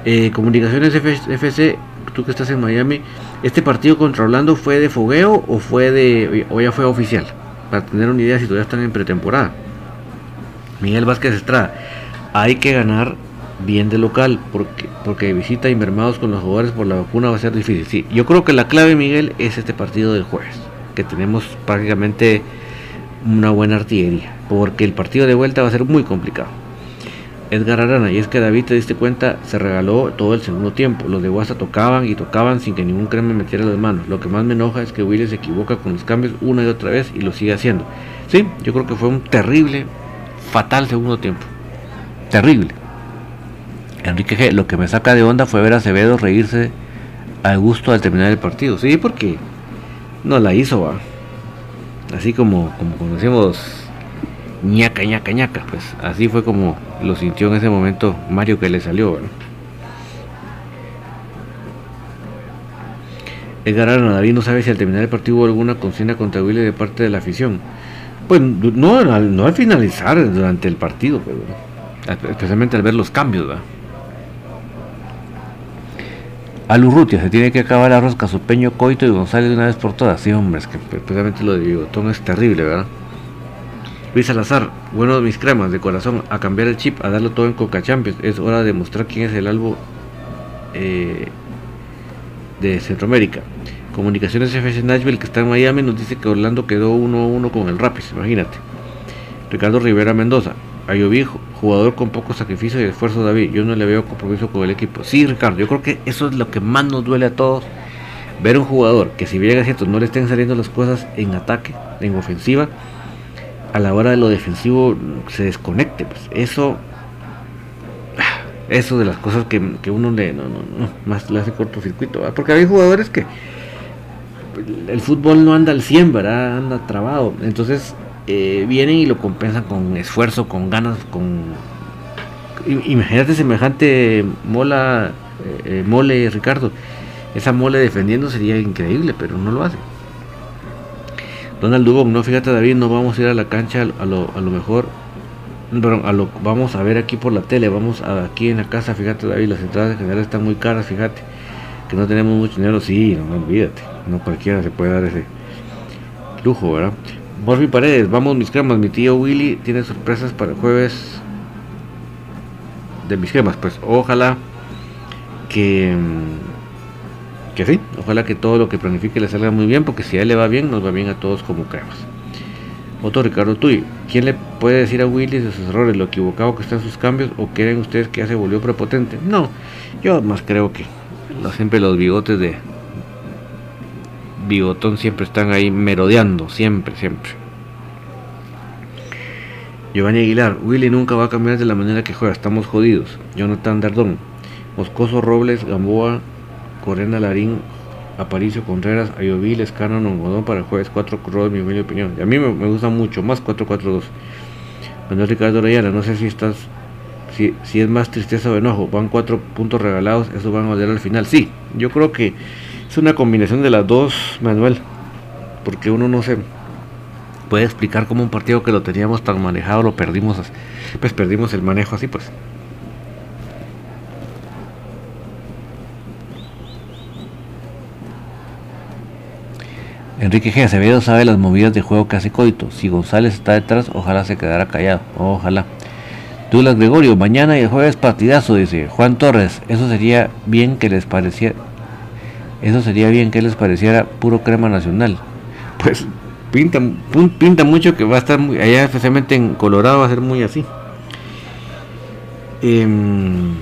Eh, Comunicaciones FC tú que estás en Miami, ¿este partido contra Orlando fue de fogueo o fue de o ya fue oficial? Para tener una idea si todavía están en pretemporada. Miguel Vázquez Estrada, hay que ganar bien de local, porque, porque visita y mermados con los jugadores por la vacuna va a ser difícil. Sí, yo creo que la clave, Miguel, es este partido del jueves, que tenemos prácticamente una buena artillería, porque el partido de vuelta va a ser muy complicado. Edgar Arana, y es que David te diste cuenta, se regaló todo el segundo tiempo. Los de WhatsApp tocaban y tocaban sin que ningún crema metiera las manos. Lo que más me enoja es que Willy se equivoca con los cambios una y otra vez y lo sigue haciendo. Sí, yo creo que fue un terrible, fatal segundo tiempo. Terrible. Enrique G, lo que me saca de onda fue ver a Acevedo reírse al gusto al terminar el partido. Sí, porque no la hizo, va. Así como, como conocemos ñaca, ñaca, ñaca. Pues así fue como lo sintió en ese momento Mario que le salió. ¿verdad? Edgar David no sabe si al terminar el partido hubo alguna consigna contra Willy de parte de la afición. Pues no, no al finalizar durante el partido, pero, especialmente al ver los cambios. ¿verdad? A Lurrutia se tiene que acabar a Rosca, Peño Coito y González de una vez por todas. Sí, hombre, es que precisamente lo de Bigotón es terrible, ¿verdad? Luis Salazar, bueno mis cremas de corazón, a cambiar el chip, a darlo todo en Coca Champions. Es hora de mostrar quién es el albo eh, de Centroamérica. Comunicaciones FC Nashville, que está en Miami, nos dice que Orlando quedó 1-1 con el Rapids, imagínate. Ricardo Rivera Mendoza, Ayoví, jugador con poco sacrificio y esfuerzo David. Yo no le veo compromiso con el equipo. Sí, Ricardo, yo creo que eso es lo que más nos duele a todos. Ver un jugador que si bien es cierto no le estén saliendo las cosas en ataque, en ofensiva, a la hora de lo defensivo se desconecte. Pues eso, eso de las cosas que, uno le, no, no, no, más le hace cortocircuito. Porque hay jugadores que el fútbol no anda al 100, ¿verdad? Anda trabado. Entonces eh, vienen y lo compensan con esfuerzo, con ganas, con... Imagínate semejante mola, eh, mole Ricardo. Esa mole defendiendo sería increíble, pero no lo hace. Donald Dubon, no, fíjate David, no vamos a ir a la cancha a lo, a lo mejor, a lo, vamos a ver aquí por la tele, vamos a, aquí en la casa, fíjate David, las entradas generales están muy caras, fíjate, que no tenemos mucho dinero, sí, no, no olvídate, no cualquiera se puede dar ese lujo, ¿verdad? Morphy Paredes, vamos mis cremas, mi tío Willy tiene sorpresas para el jueves de mis cremas, pues ojalá que, que sí, ojalá que todo lo que planifique le salga muy bien, porque si a él le va bien, nos va bien a todos como cremas. Otro Ricardo Tuy, ¿quién le puede decir a Willy de sus errores, lo equivocado que están sus cambios o creen ustedes que ya se volvió prepotente? No, yo más creo que siempre los bigotes de, bigotón siempre están ahí merodeando, siempre, siempre. Giovanni Aguilar, Willy nunca va a cambiar de la manera que juega, estamos jodidos. Jonathan Dardón, Moscoso Robles, Gamboa, Corena Larín, Aparicio Contreras, Ayoví, Lescano, Nongodón para el jueves 4 Cruz, mi humilde opinión. Y a mí me, gusta mucho, más 4-4-2. Manuel Ricardo Orellana, no sé si estás, si, si es más tristeza o enojo, van cuatro puntos regalados, eso van a valer al final. Sí, yo creo que es una combinación de las dos, Manuel, porque uno no se puede explicar cómo un partido que lo teníamos tan manejado lo perdimos, pues perdimos el manejo así, pues. Enrique G. Acevedo sabe las movidas de juego que hace Coito. Si González está detrás, ojalá se quedara callado. Ojalá. Douglas Gregorio, mañana y el jueves partidazo, dice Juan Torres. Eso sería bien que les pareciera eso sería bien que les pareciera puro crema nacional. Pues pinta, mucho que va a estar muy, allá especialmente en Colorado va a ser muy así. Em,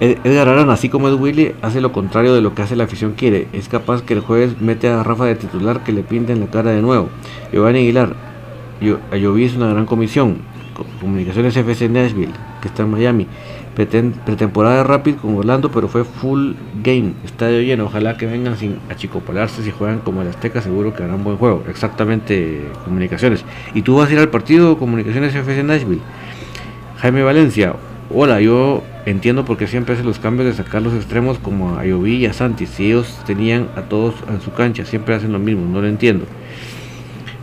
Edgar Arana, así como es Willy, hace lo contrario de lo que hace la afición quiere. Es capaz que el jueves mete a Rafa de titular que le pinta en la cara de nuevo. Giovanni Aguilar, yo, Lloví es una gran comisión. Comunicaciones FC Nashville, que está en Miami pretemporada Rapid con Orlando, pero fue full game, estadio lleno. Ojalá que vengan sin achicopalarse. Si juegan como el Azteca, seguro que harán buen juego. Exactamente, comunicaciones. ¿Y tú vas a ir al partido Comunicaciones FC Nashville? Jaime Valencia, hola, yo entiendo porque siempre hacen los cambios de sacar los extremos como a Ioví y a Santi. Si ellos tenían a todos en su cancha, siempre hacen lo mismo, no lo entiendo.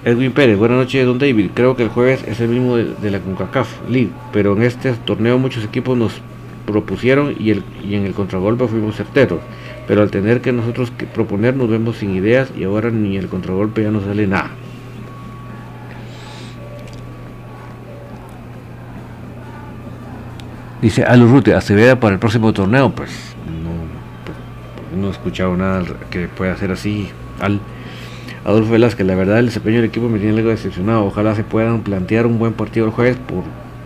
Edwin Pérez, buenas noches, don David. Creo que el jueves es el mismo de, la CONCACAF League, pero en este torneo muchos equipos nos propusieron y, el, y en el contragolpe fuimos certeros. Pero al tener que nosotros proponer nos vemos sin ideas y ahora ni el contragolpe ya no sale nada. Dice Alurrute, Aceveda para el próximo torneo. Pues no, pues, no he escuchado nada que pueda hacer así. Al Adolfo Velázquez, la verdad el desempeño del equipo me tiene algo decepcionado. Ojalá se puedan plantear un buen partido el jueves, por,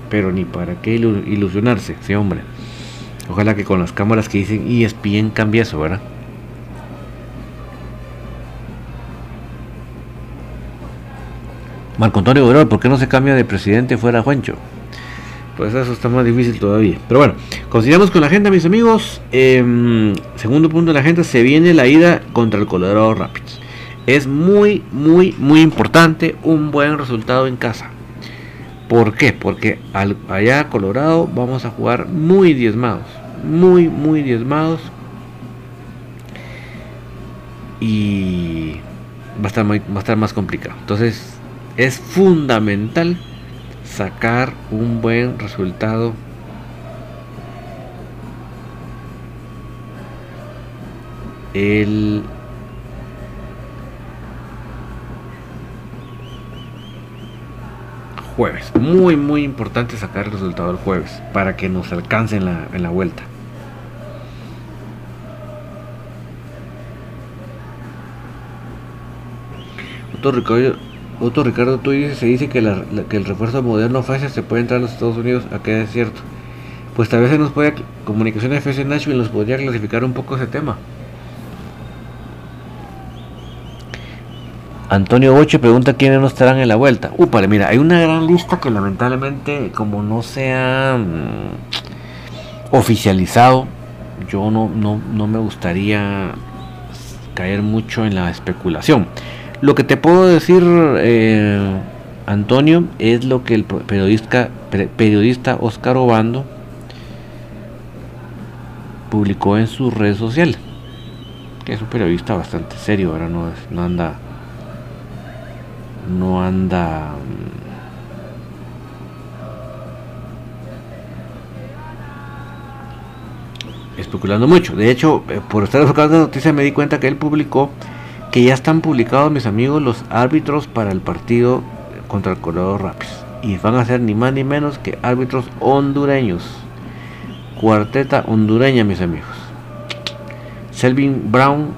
pero ni para qué ilusionarse, sí hombre. Ojalá que con las cámaras que dicen ESPN cambie eso, ¿verdad? Marco Antonio Obrero, ¿por qué no se cambia de presidente fuera Juancho? Pues eso está más difícil todavía. Pero bueno, continuamos con la agenda, mis amigos. Em, segundo punto de la agenda, se viene la ida contra el Colorado Rapids. Es muy, muy, muy importante un buen resultado en casa. ¿Por qué? Porque allá Colorado vamos a jugar muy diezmados. Muy, muy diezmados. Y va a estar más complicado. Entonces es fundamental sacar un buen resultado el jueves. Muy, muy importante sacar el resultado el jueves para que nos alcance en la, en la vuelta. Otro Ricardo, otro Ricardo tú dices, se dice que, que el refuerzo moderno FASA se puede entrar a los Estados Unidos. Acá es cierto. Pues tal vez se nos puede, comunicación FC Nashville nos podría clasificar un poco ese tema. Antonio Boche pregunta quiénes no estarán en la vuelta. Upale, mira, hay una gran lista que lamentablemente, como no se ha mm, oficializado, yo no, no, me gustaría caer mucho en la especulación. Lo que te puedo decir, eh, Antonio, es lo que el periodista, periodista Oscar Obando publicó en su red social. Que es un periodista bastante serio, ahora no, no anda no anda mm, especulando mucho. De hecho, eh, por estar enfocando la noticia me di cuenta que él publicó que ya están publicados, mis amigos, los árbitros para el partido contra el Colorado Rapids. Y van a ser ni más ni menos que árbitros hondureños. Cuarteta hondureña, mis amigos. Selvin Brown,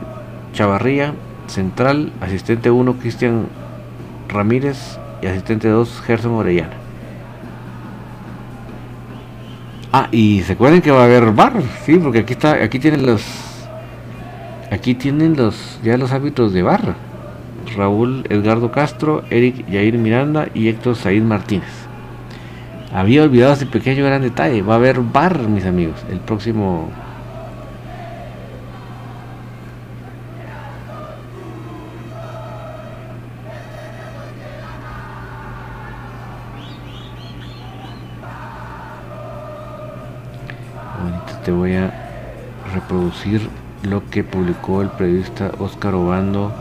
Chavarría, central, asistente 1, Cristian Ramírez y asistente 2 Gerson Orellana. Ah, y se acuerdan que va a haber bar, sí, porque aquí está, aquí tienen los, aquí tienen los, ya los hábitos de bar. Raúl Edgardo Castro, Eric Yair Miranda y Héctor Said Martínez. Había olvidado ese pequeño gran detalle. Va a haber bar, mis amigos, el próximo te voy a reproducir lo que publicó el periodista Oscar Obando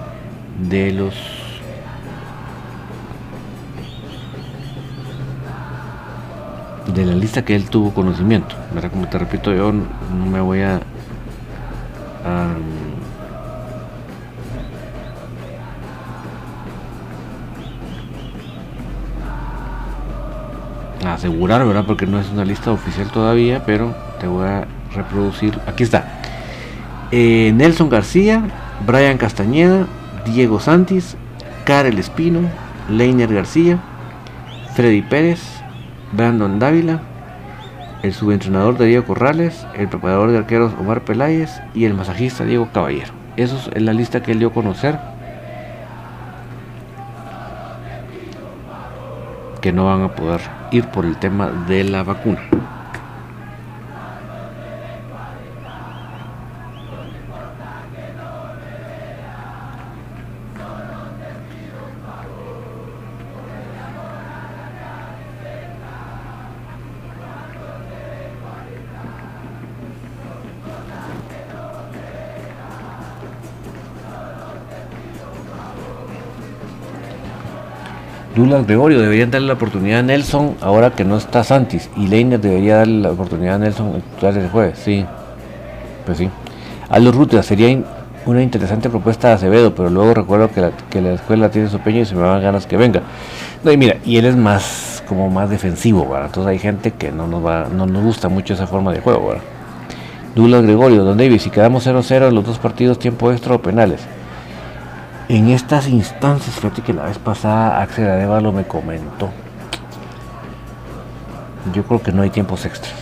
de los de la lista que él tuvo conocimiento. ¿verdad? Como te repito, yo no me voy a, a asegurar, ¿verdad? Porque no es una lista oficial todavía, pero te voy a reproducir. Aquí está. Eh, Nelson García, Brian Castañeda, Diego Santis, Karel Espino, Leiner García, Freddy Pérez, Brandon Dávila, el subentrenador de Diego Corrales, el preparador de arqueros Omar Peláez y el masajista Diego Caballero. Eso es la lista que él dio a conocer. Que no van a poder ir por el tema de la vacuna. Douglas Gregorio, deberían darle la oportunidad a Nelson ahora que no está Santis. Y Leiner debería darle la oportunidad a Nelson el jueves. Sí, pues sí. Aldo Ruta sería una interesante propuesta de Acevedo, pero luego recuerdo que la, que la escuela tiene su peño y se me dan ganas que venga. No, y mira, y él es más como más defensivo, ¿verdad? Entonces hay gente que no nos va, no nos gusta mucho esa forma de juego, ¿verdad? Gregorio, Don David, si quedamos 0-0 en los dos partidos, tiempo extra o penales. En estas instancias, fíjate que la vez pasada Axel Arevalo me comentó. Yo creo que no hay tiempos extras.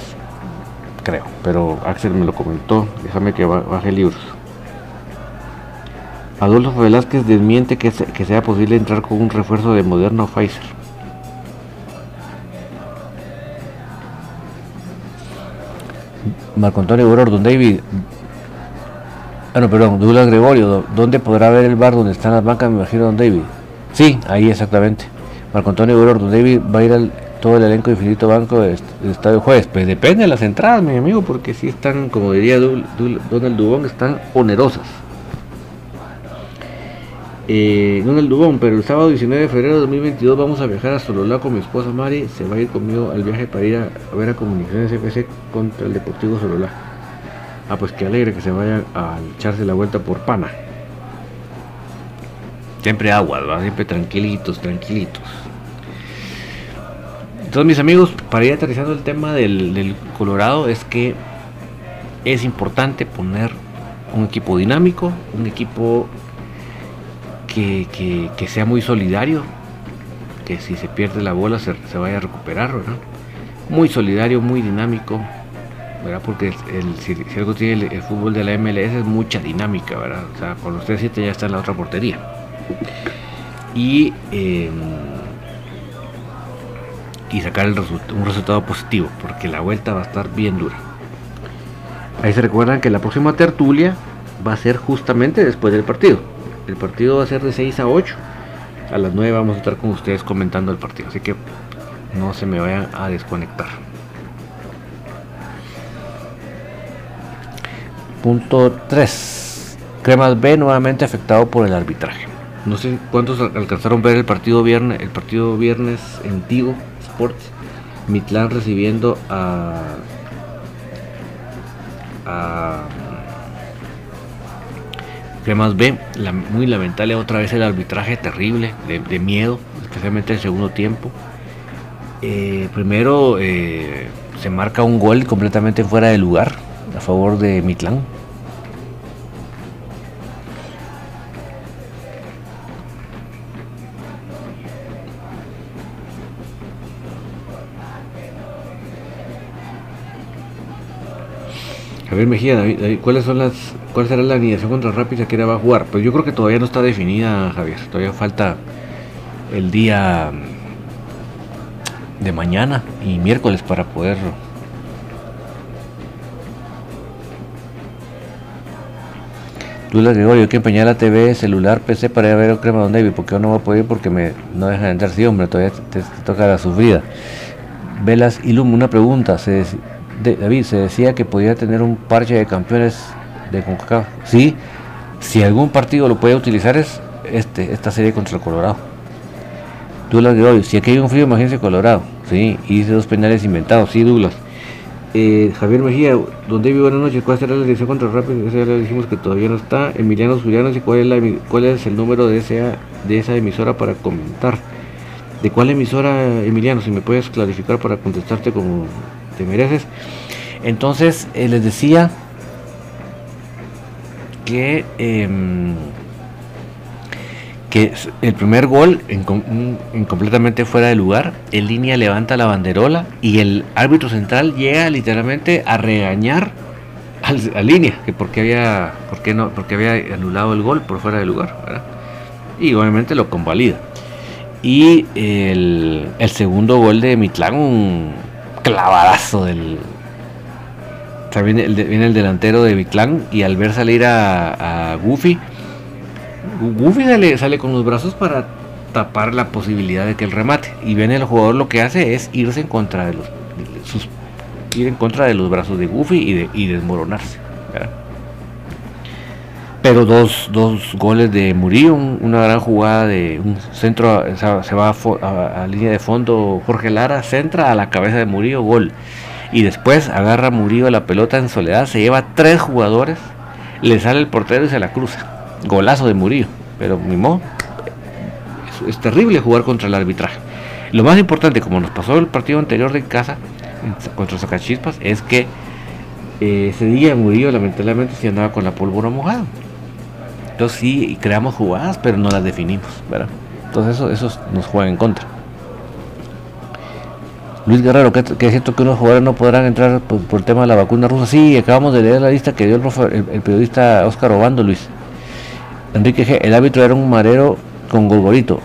Creo, pero Axel me lo comentó. Déjame que baje libros. Adolfo Velázquez desmiente que, sea posible entrar con un refuerzo de Moderna o Pfizer. Marco Antonio Auror, don David. Ah, no, perdón, Douglas Gregorio, ¿dónde podrá ver el bar donde están las bancas? Me imagino, don David. Sí, ahí exactamente. Marco Antonio Auror, don David va a ir al todo el elenco de Infinito Banco del Estadio Jueves. Pues depende de las entradas, mi amigo, porque si están, como diría Donald Dubón, están onerosas. Eh, Donald Dubón, pero el sábado 19 de febrero de 2022 vamos a viajar a Sololá con mi esposa Mari. Se va a ir conmigo al viaje para ir a, ver a Comunicaciones FC contra el Deportivo Sololá. Ah, pues qué alegre que se vayan a echarse la vuelta por Pana. Siempre agua, siempre tranquilitos, tranquilitos. Entonces, mis amigos, para ir aterrizando el tema del, Colorado, es que es importante poner un equipo dinámico, un equipo que, sea muy solidario, que si se pierde la bola se, vaya a recuperar, Muy solidario, muy dinámico, ¿verdad? Porque el, si, algo tiene el, fútbol de la MLS es mucha dinámica, ¿verdad? O sea, con los 3-7 ya está en la otra portería. Y, em, y sacar un resultado positivo, porque la vuelta va a estar bien dura. Ahí se recuerdan que la próxima tertulia va a ser justamente después del partido. El partido va a ser de 6 a 8. A las 9 vamos a estar con ustedes comentando el partido. Así que no se me vayan a desconectar. Punto 3. Cremas B nuevamente afectado por el arbitraje. No sé cuántos alcanzaron a ver el partido viernes, el partido viernes en Tigo Sports. Mitlán recibiendo a, a más B, muy lamentable otra vez el arbitraje terrible, de, miedo, especialmente el segundo tiempo. Eh, primero eh, se marca un gol completamente fuera de lugar a favor de Mitlán. Javier Mejía, ¿cuáles son las ¿Cuál será la alineación contra Rápida que va a jugar? Pues yo creo que todavía no está definida, Javier. Todavía falta el día de mañana y miércoles para poder Lula Gregorio, que empeñar la TV, celular, PC para ir a ver el crema donde porque yo no voy a poder ir porque me no dejan entrar, sí hombre, todavía te, toca la sufrida. Velas Ilum, una pregunta, se, David, se decía que podía tener un parche de campeones de CONCACAF. Sí, si algún partido lo puede utilizar es este, esta serie contra el Colorado. Douglas hoy si aquí hay un frío, imagínense Colorado. Sí, hice dos penales inventados, sí, Douglas. Eh, Javier Mejía, donde vive buenas noches, ¿cuál será la dirección contra Rápido? ya le dijimos que todavía no está. Emiliano Zulianos, ¿y cuál es, la, cuál es el número de esa, de esa emisora para comentar? ¿De cuál emisora, Emiliano? Si me puedes clarificar para contestarte como te mereces. Entonces, eh, les decía que, em, que el primer gol en, completamente fuera de lugar, en línea levanta la banderola y el árbitro central llega literalmente a regañar a línea, que porque había, porque no, porque había anulado el gol por fuera de lugar, y obviamente lo convalida. Y el, el segundo gol de Mitlán, un clavadazo del, viene el, delantero de Biclán y al ver salir a, Goofy, Goofy sale, con los brazos para tapar la posibilidad de que el remate. Y viene el jugador lo que hace es irse en contra de los ir en contra de los brazos de Goofy y, de, desmoronarse. pero dos, dos goles de Murillo, una gran jugada de un centro, se va a, línea de fondo, Jorge Lara centra a la cabeza de Murillo, gol. Y después agarra Murillo la pelota en soledad, se lleva tres jugadores, le sale el portero y se la cruza. Golazo de Murillo, pero modo, es, terrible jugar contra el arbitraje. Lo más importante, como nos pasó el partido anterior de casa contra Zacachispas, es que eh, ese día Murillo lamentablemente se andaba con la pólvora mojada. Entonces sí, creamos jugadas, pero no las definimos, ¿verdad? Entonces eso, eso nos juega en contra. Luis Guerrero, que, es cierto que unos jugadores no podrán entrar por, el tema de la vacuna rusa. Sí, acabamos de leer la lista que dio el, periodista Oscar Obando, Luis. Enrique G. El árbitro era un marero con golgorito.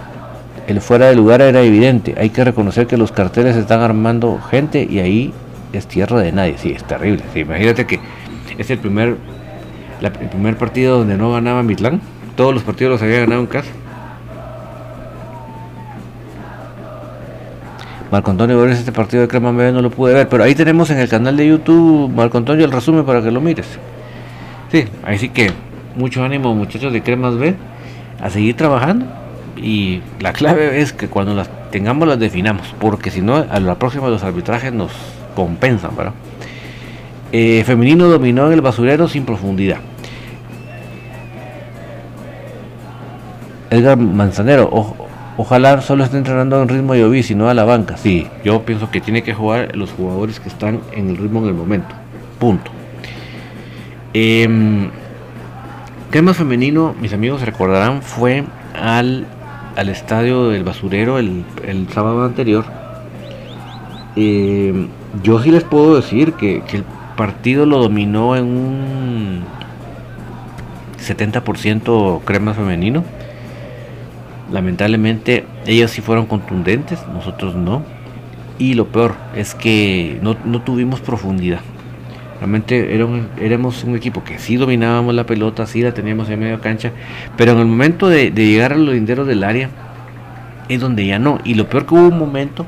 El fuera de lugar era evidente. Hay que reconocer que los carteles están armando gente y ahí es tierra de nadie. Sí, es terrible. imagínate que es el primer el primer partido donde no ganaba Mitlán. Todos los partidos los había ganado en casa. Marco Antonio Gómez, este partido de Crema no lo pude ver, pero ahí tenemos en el canal de YouTube, Marco Antonio, el resumen para que lo mires. Sí, ahí sí que mucho ánimo muchachos de Cremas B a seguir trabajando y la clave es que cuando las tengamos las definamos, porque si no a la próxima los arbitrajes nos compensan, ¿verdad? Eh, femenino dominó en el basurero sin profundidad. Edgar Manzanero, ojalá solo esté entrenando en ritmo y y no a la banca. Sí, yo pienso que tiene que jugar los jugadores que están en el ritmo en el momento. Punto. Eh, más femenino, mis amigos recordarán, fue al, al estadio del basurero el, sábado anterior. Em, yo sí les puedo decir que, que el partido lo dominó en un 70% crema femenino Lamentablemente ellas sí fueron contundentes, nosotros no. Y lo peor es que no, tuvimos profundidad. Realmente éramos, un equipo que sí dominábamos la pelota, sí la teníamos en medio cancha, pero en el momento de, llegar a los linderos del área es donde ya no. Y lo peor que hubo un momento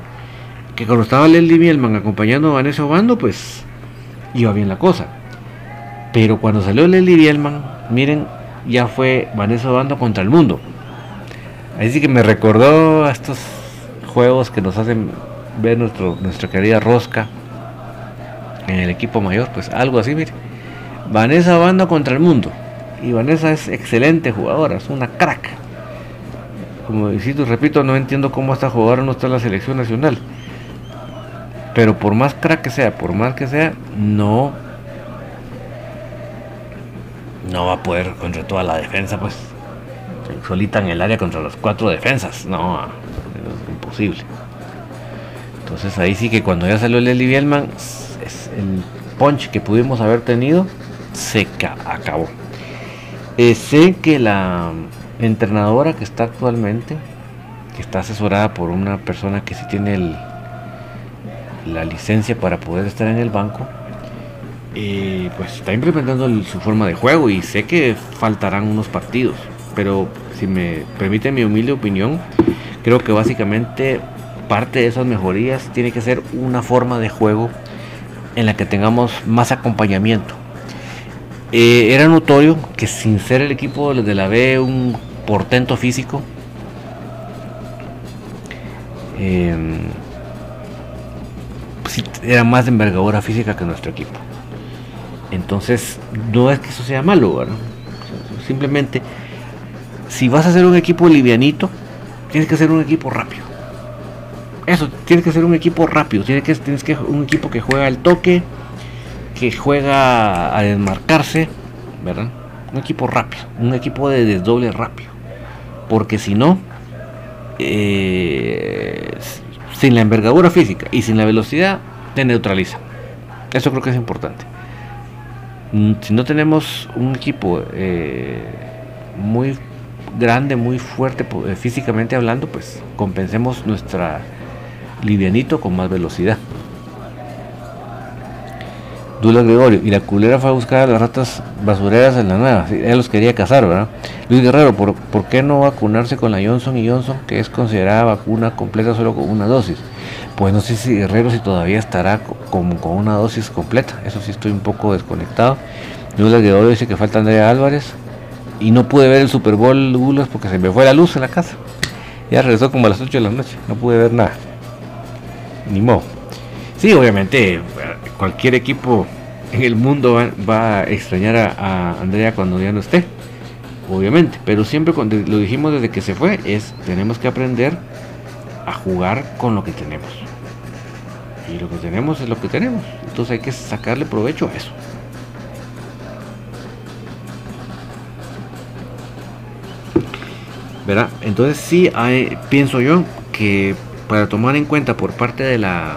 que cuando estaba Leslie Mielman acompañando a Vanessa Obando, pues iba bien la cosa. Pero cuando salió Leslie Bielman, miren, ya fue Vanessa Obando contra el mundo. Ahí sí que me recordó a estos juegos que nos hacen ver nuestro, nuestra querida Rosca en el equipo mayor, pues algo así, mire. Vanessa Banda contra el mundo. Y Vanessa es excelente jugadora, es una crack. Como insisto repito, no entiendo cómo esta jugadora no está en la selección nacional. Pero por más crack que sea, por más que sea, no no va a poder contra toda la defensa, pues solita en el área contra los cuatro defensas. No, es imposible. Entonces ahí sí que cuando ya salió Leslie Bielman, el punch que pudimos haber tenido se acabó. Eh, sé que la entrenadora que está actualmente, que está asesorada por una persona que sí tiene la licencia para poder estar en el banco, eh, pues está implementando su forma de juego y sé que faltarán unos partidos pero si me permite mi humilde opinión, creo que básicamente parte de esas mejorías tiene que ser una forma de juego en la que tengamos más acompañamiento. Eh, era notorio que sin ser el equipo de la B un portento físico, em, pues era más de envergadura física que nuestro equipo. Entonces, no es que eso sea malo, simplemente si vas a hacer un equipo livianito, tienes que ser un equipo rápido. Eso, tienes que ser un equipo rápido, tienes que tienes que un equipo que juega al toque, que juega a desmarcarse, ¿verdad? Un equipo rápido, un equipo de desdoble rápido. Porque si no, eh, sin la envergadura física y sin la velocidad, te neutraliza. Eso creo que es importante. Mm, si no tenemos un equipo eh, muy grande, muy fuerte eh, físicamente hablando, pues compensemos nuestra livianito con más velocidad. Dula Gregorio, y la culera fue a buscar a las ratas basureras en la nueva, él los quería cazar, ¿verdad? Luis Guerrero, ¿por, ¿por qué no vacunarse con la Johnson y Johnson, que es considerada vacuna completa solo con una dosis? Pues no sé si Guerrero si todavía estará con, con una dosis completa, eso sí estoy un poco desconectado. Dula Gregorio dice que falta Andrea Álvarez, y no pude ver el Super Bowl Gulas porque se me fue la luz en la casa. Ya regresó como a las 8 de la noche, no pude ver nada. Ni modo. Sí, obviamente cualquier equipo en el mundo va, a extrañar a, Andrea cuando ya no esté. Obviamente, pero siempre cuando lo dijimos desde que se fue es tenemos que aprender a jugar con lo que tenemos. Y lo que tenemos es lo que tenemos. Entonces hay que sacarle provecho a eso. ¿verdad? Entonces sí hay, pienso yo que para tomar en cuenta por parte de la...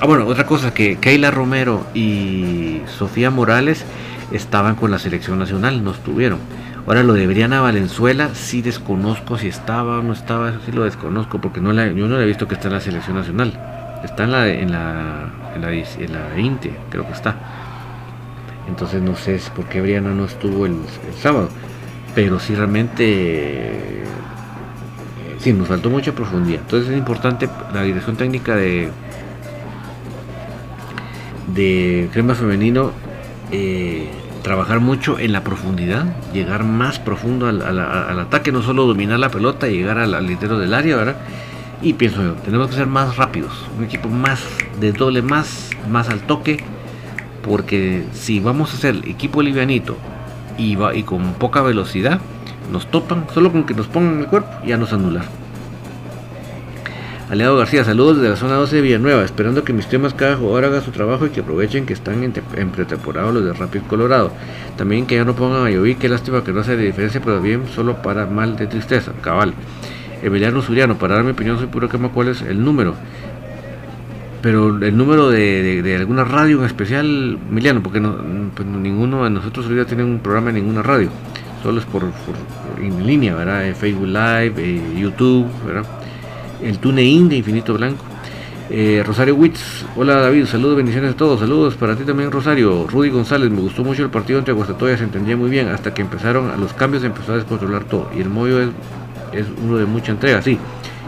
Ah, bueno, otra cosa, que Keila Romero y Sofía Morales estaban con la selección nacional, no estuvieron. Ahora lo de Briana Valenzuela, sí desconozco si estaba o no estaba, eso sí lo desconozco, porque no la, yo no le he visto que está en la selección nacional. Está en la, en la, en la, en la INTE, creo que está. Entonces no sé por qué Briana no estuvo el, el sábado. Pero sí realmente sí, nos faltó mucha profundidad. Entonces es importante la dirección técnica de de crema femenino eh, trabajar mucho en la profundidad, llegar más profundo al, ataque, no solo dominar la pelota, llegar al, al del área, ¿verdad? Y pienso yo, tenemos que ser más rápidos, un equipo más de doble, más, más al toque, porque si vamos a ser equipo livianito y, va, y con poca velocidad, nos topan, solo con que nos pongan el cuerpo, ya nos anular. Aliado García, saludos desde la zona 12 de Villanueva, esperando que mis temas cada jugador haga su trabajo y que aprovechen que están en, pretemporada los de Rapid Colorado. También que ya no pongan a Yoví, qué lástima que no hace diferencia, pero bien, solo para mal de tristeza, cabal. Emiliano Suriano, para dar mi opinión, soy puro quema cuál es el número. Pero el número de, alguna radio en especial, Emiliano, porque no, pues ninguno de nosotros hoy tiene un programa en ninguna radio solo es por, en línea, ¿verdad? En Facebook Live, eh, YouTube, ¿verdad? El TuneIn de Infinito Blanco. Eh, Rosario Witz, hola David, saludos, bendiciones a todos, saludos para ti también Rosario. Rudy González, me gustó mucho el partido entre Guastatoya, se entendía muy bien, hasta que empezaron a los cambios empezó a descontrolar todo. Y el Moyo es, es uno de mucha entrega, sí.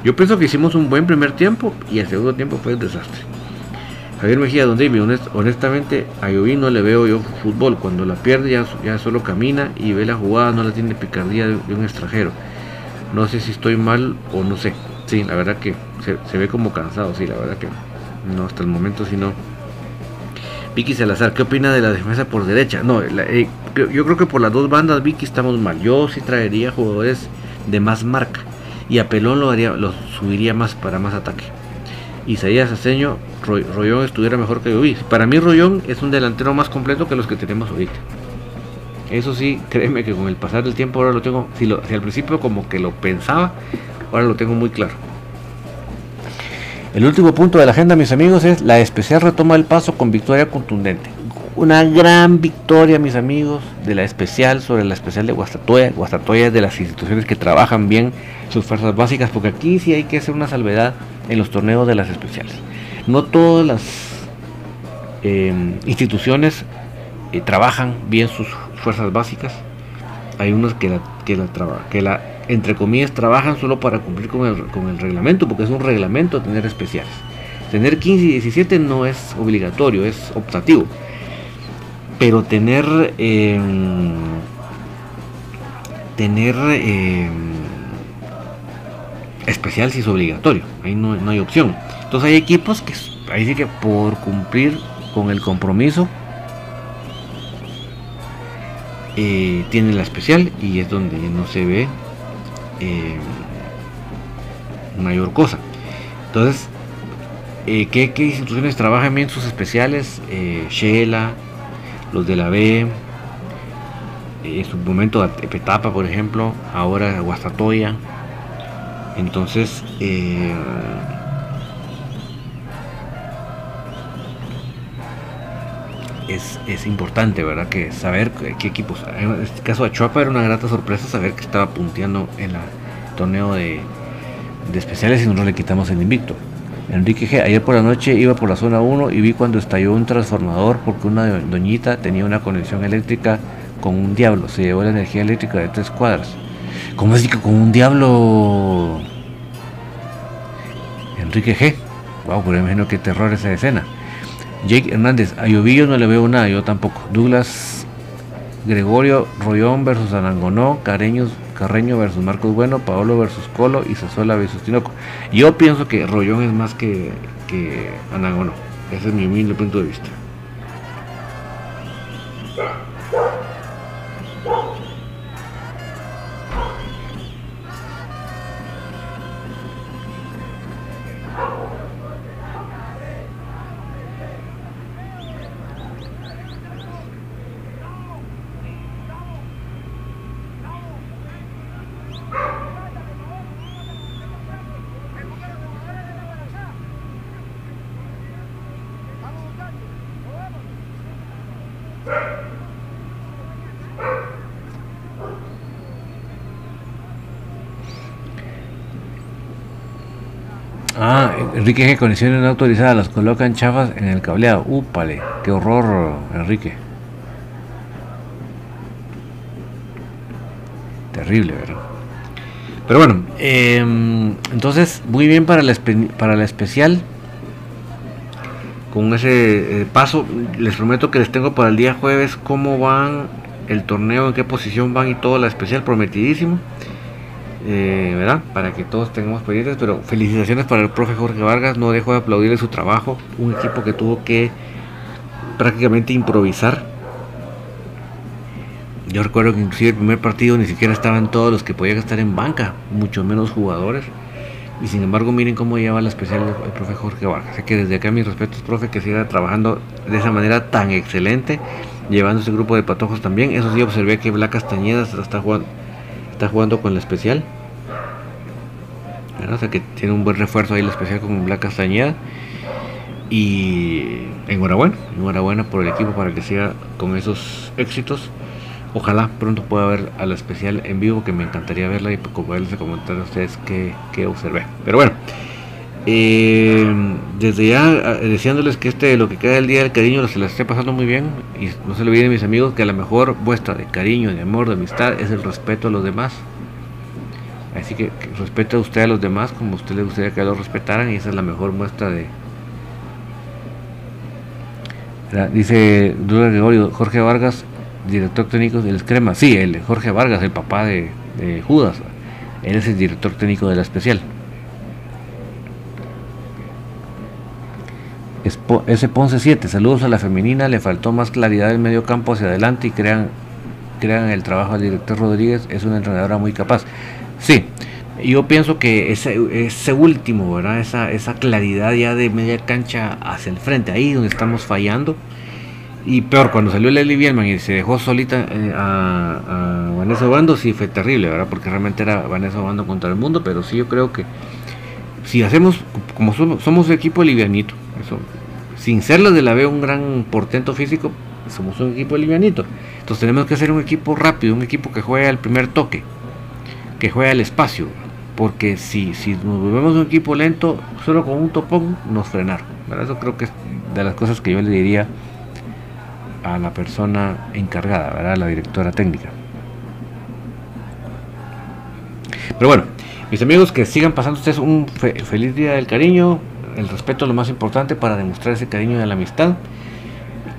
Yo pienso que hicimos un buen primer tiempo y el segundo tiempo fue un desastre. Javier Mejía, Don David, honestamente a Jovín no le veo yo fútbol. Cuando la pierde ya, solo camina y ve la jugada, no la tiene picardía de, un extranjero. No sé si estoy mal o no sé. Sí, la verdad que se, ve como cansado, sí, la verdad que no, hasta el momento si no. Vicky Salazar, ¿qué opina de la defensa por derecha? No, eh, yo creo que por las dos bandas, Vicky, estamos mal. Yo sí traería jugadores de más marca y a Pelón lo, haría, lo subiría más para más ataque. Isaías Aceño, Rollón estuviera mejor que Yoví. Para mí Rollón es un delantero más completo que los que tenemos ahorita. Eso sí, créeme que con el pasar del tiempo ahora lo tengo, si, lo, al principio como que lo pensaba, ahora lo tengo muy claro. El último punto de la agenda, mis amigos, es la especial retoma del paso con victoria contundente. Una gran victoria, mis amigos, de la especial sobre la especial de Guastatoya. Guastatoya es de las instituciones que trabajan bien sus fuerzas básicas, porque aquí sí hay que hacer una salvedad en los torneos de las especiales. No todas las em, instituciones eh, trabajan bien sus fuerzas básicas. Hay la, que la, que la, entre comillas, trabajan solo para cumplir con el, con el reglamento, porque es un reglamento tener especiales. Tener 15 y 17 no es obligatorio, es optativo. Pero tener em, tener em, especial si es obligatorio, ahí no, hay opción. Entonces hay equipos que ahí sí que por cumplir con el compromiso eh, tienen la especial y es donde no se ve eh, mayor cosa. Entonces, eh, ¿qué, instituciones trabajan bien sus especiales? Shela, los de la B, en su momento Petapa, por ejemplo, ahora Guastatoya entonces, eh, es, importante, ¿verdad? Que saber qué equipos. En este caso, a Chuapa era una grata sorpresa saber que estaba punteando en el torneo de, especiales y nosotros le quitamos el invicto. Enrique G. Ayer por la noche iba por la zona 1 y vi cuando estalló un transformador porque una doñita tenía una conexión eléctrica con un diablo. Se llevó la energía eléctrica de tres cuadras. ¿Cómo es que con un diablo? Enrique G. Wow, pero imagino que terror esa escena. Jake Hernández, a no le veo nada, yo tampoco. Douglas Gregorio Rollón versus Anangonó, Careños, Carreño versus Marcos Bueno, Paolo versus Colo y Sazola versus Tinoco. Yo pienso que Rollón es más que, que Anangonó. Ese es mi humilde punto de vista. Enrique, ¿qué conexiones no autorizadas las colocan chafas en el cableado? Úpale, qué horror, Enrique. Terrible, ¿verdad? Pero bueno, em, entonces, muy bien para la, para la especial. Con ese eh, paso, les prometo que les tengo para el día jueves cómo van el torneo, en qué posición van y todo la especial, prometidísimo. Eh, ¿verdad? Para que todos tengamos pendientes, pero felicitaciones para el profe Jorge Vargas, no dejo de aplaudirle su trabajo, un equipo que tuvo que prácticamente improvisar. Yo recuerdo que inclusive el primer partido ni siquiera estaban todos los que podían estar en banca, mucho menos jugadores. Y sin embargo, miren cómo lleva la especial el profe Jorge Vargas. Así que desde acá mis respetos, profe, que siga trabajando de esa manera tan excelente, llevando ese grupo de patojos también. Eso sí, observé que Bla Castañeda está jugando está jugando con la especial. O sea que tiene un buen refuerzo ahí la especial con Black Castañeda. Y enhorabuena, enhorabuena por el equipo para que siga con esos éxitos. Ojalá pronto pueda ver a la especial en vivo, que me encantaría verla y poderles comentar a ustedes que, que observé. Pero bueno, desde ya deseándoles que este, lo que queda del día del cariño, se les esté pasando muy bien. Y no se le olviden, mis amigos, que la mejor muestra de cariño, de amor, de amistad es el respeto a los demás. Así que, respete a usted a los demás como a usted le gustaría que lo respetaran, y esa es la mejor muestra de. Dice Dura Gregorio, Jorge Vargas, director técnico del Escrema. Sí, el Jorge Vargas, el papá de Judas. Él es el director técnico de la especial. Ese Ponce 7, saludos a la femenina, le faltó más claridad del medio campo hacia adelante y crean, crean el trabajo del director Rodríguez, es una entrenadora muy capaz. Sí, yo pienso que ese, ese último, ¿verdad? Esa, esa claridad ya de media cancha hacia el frente, ahí donde estamos fallando. Y peor, cuando salió Lely Bielman y se dejó solita eh, a, a, Vanessa Obando, sí fue terrible, ¿verdad? Porque realmente era Vanessa Obando contra el mundo, pero sí yo creo que si hacemos, como somos, somos equipo livianito, eso, sin serlo de la veo un gran portento físico, somos un equipo livianito. Entonces tenemos que hacer un equipo rápido, un equipo que juegue al primer toque, que juegue al espacio. Porque si, si nos volvemos un equipo lento, solo con un topón nos frenaron. Eso creo que es de las cosas que yo le diría a la persona encargada, ¿verdad? la directora técnica. Pero bueno, mis amigos, que sigan pasando ustedes un feliz día del cariño, el respeto es lo más importante para demostrar ese cariño y la amistad.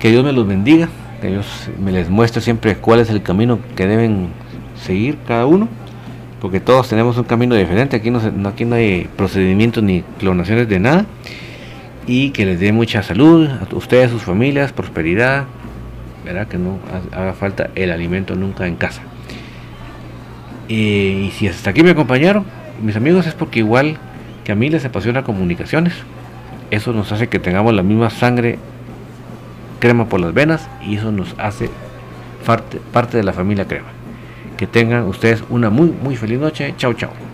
Que Dios me los bendiga, que Dios me les muestre siempre cuál es el camino que deben seguir cada uno, porque todos tenemos un camino diferente, aquí no, aquí no hay procedimientos ni clonaciones de nada, y que les dé mucha salud a ustedes, a sus familias, prosperidad, verá que no haga falta el alimento nunca en casa. Y, y si hasta aquí me acompañaron, mis amigos, es porque igual que a mí les apasiona comunicaciones. Eso nos hace que tengamos la misma sangre crema por las venas y eso nos hace parte, parte de la familia crema. Que tengan ustedes una muy, muy feliz noche. Chao, chao.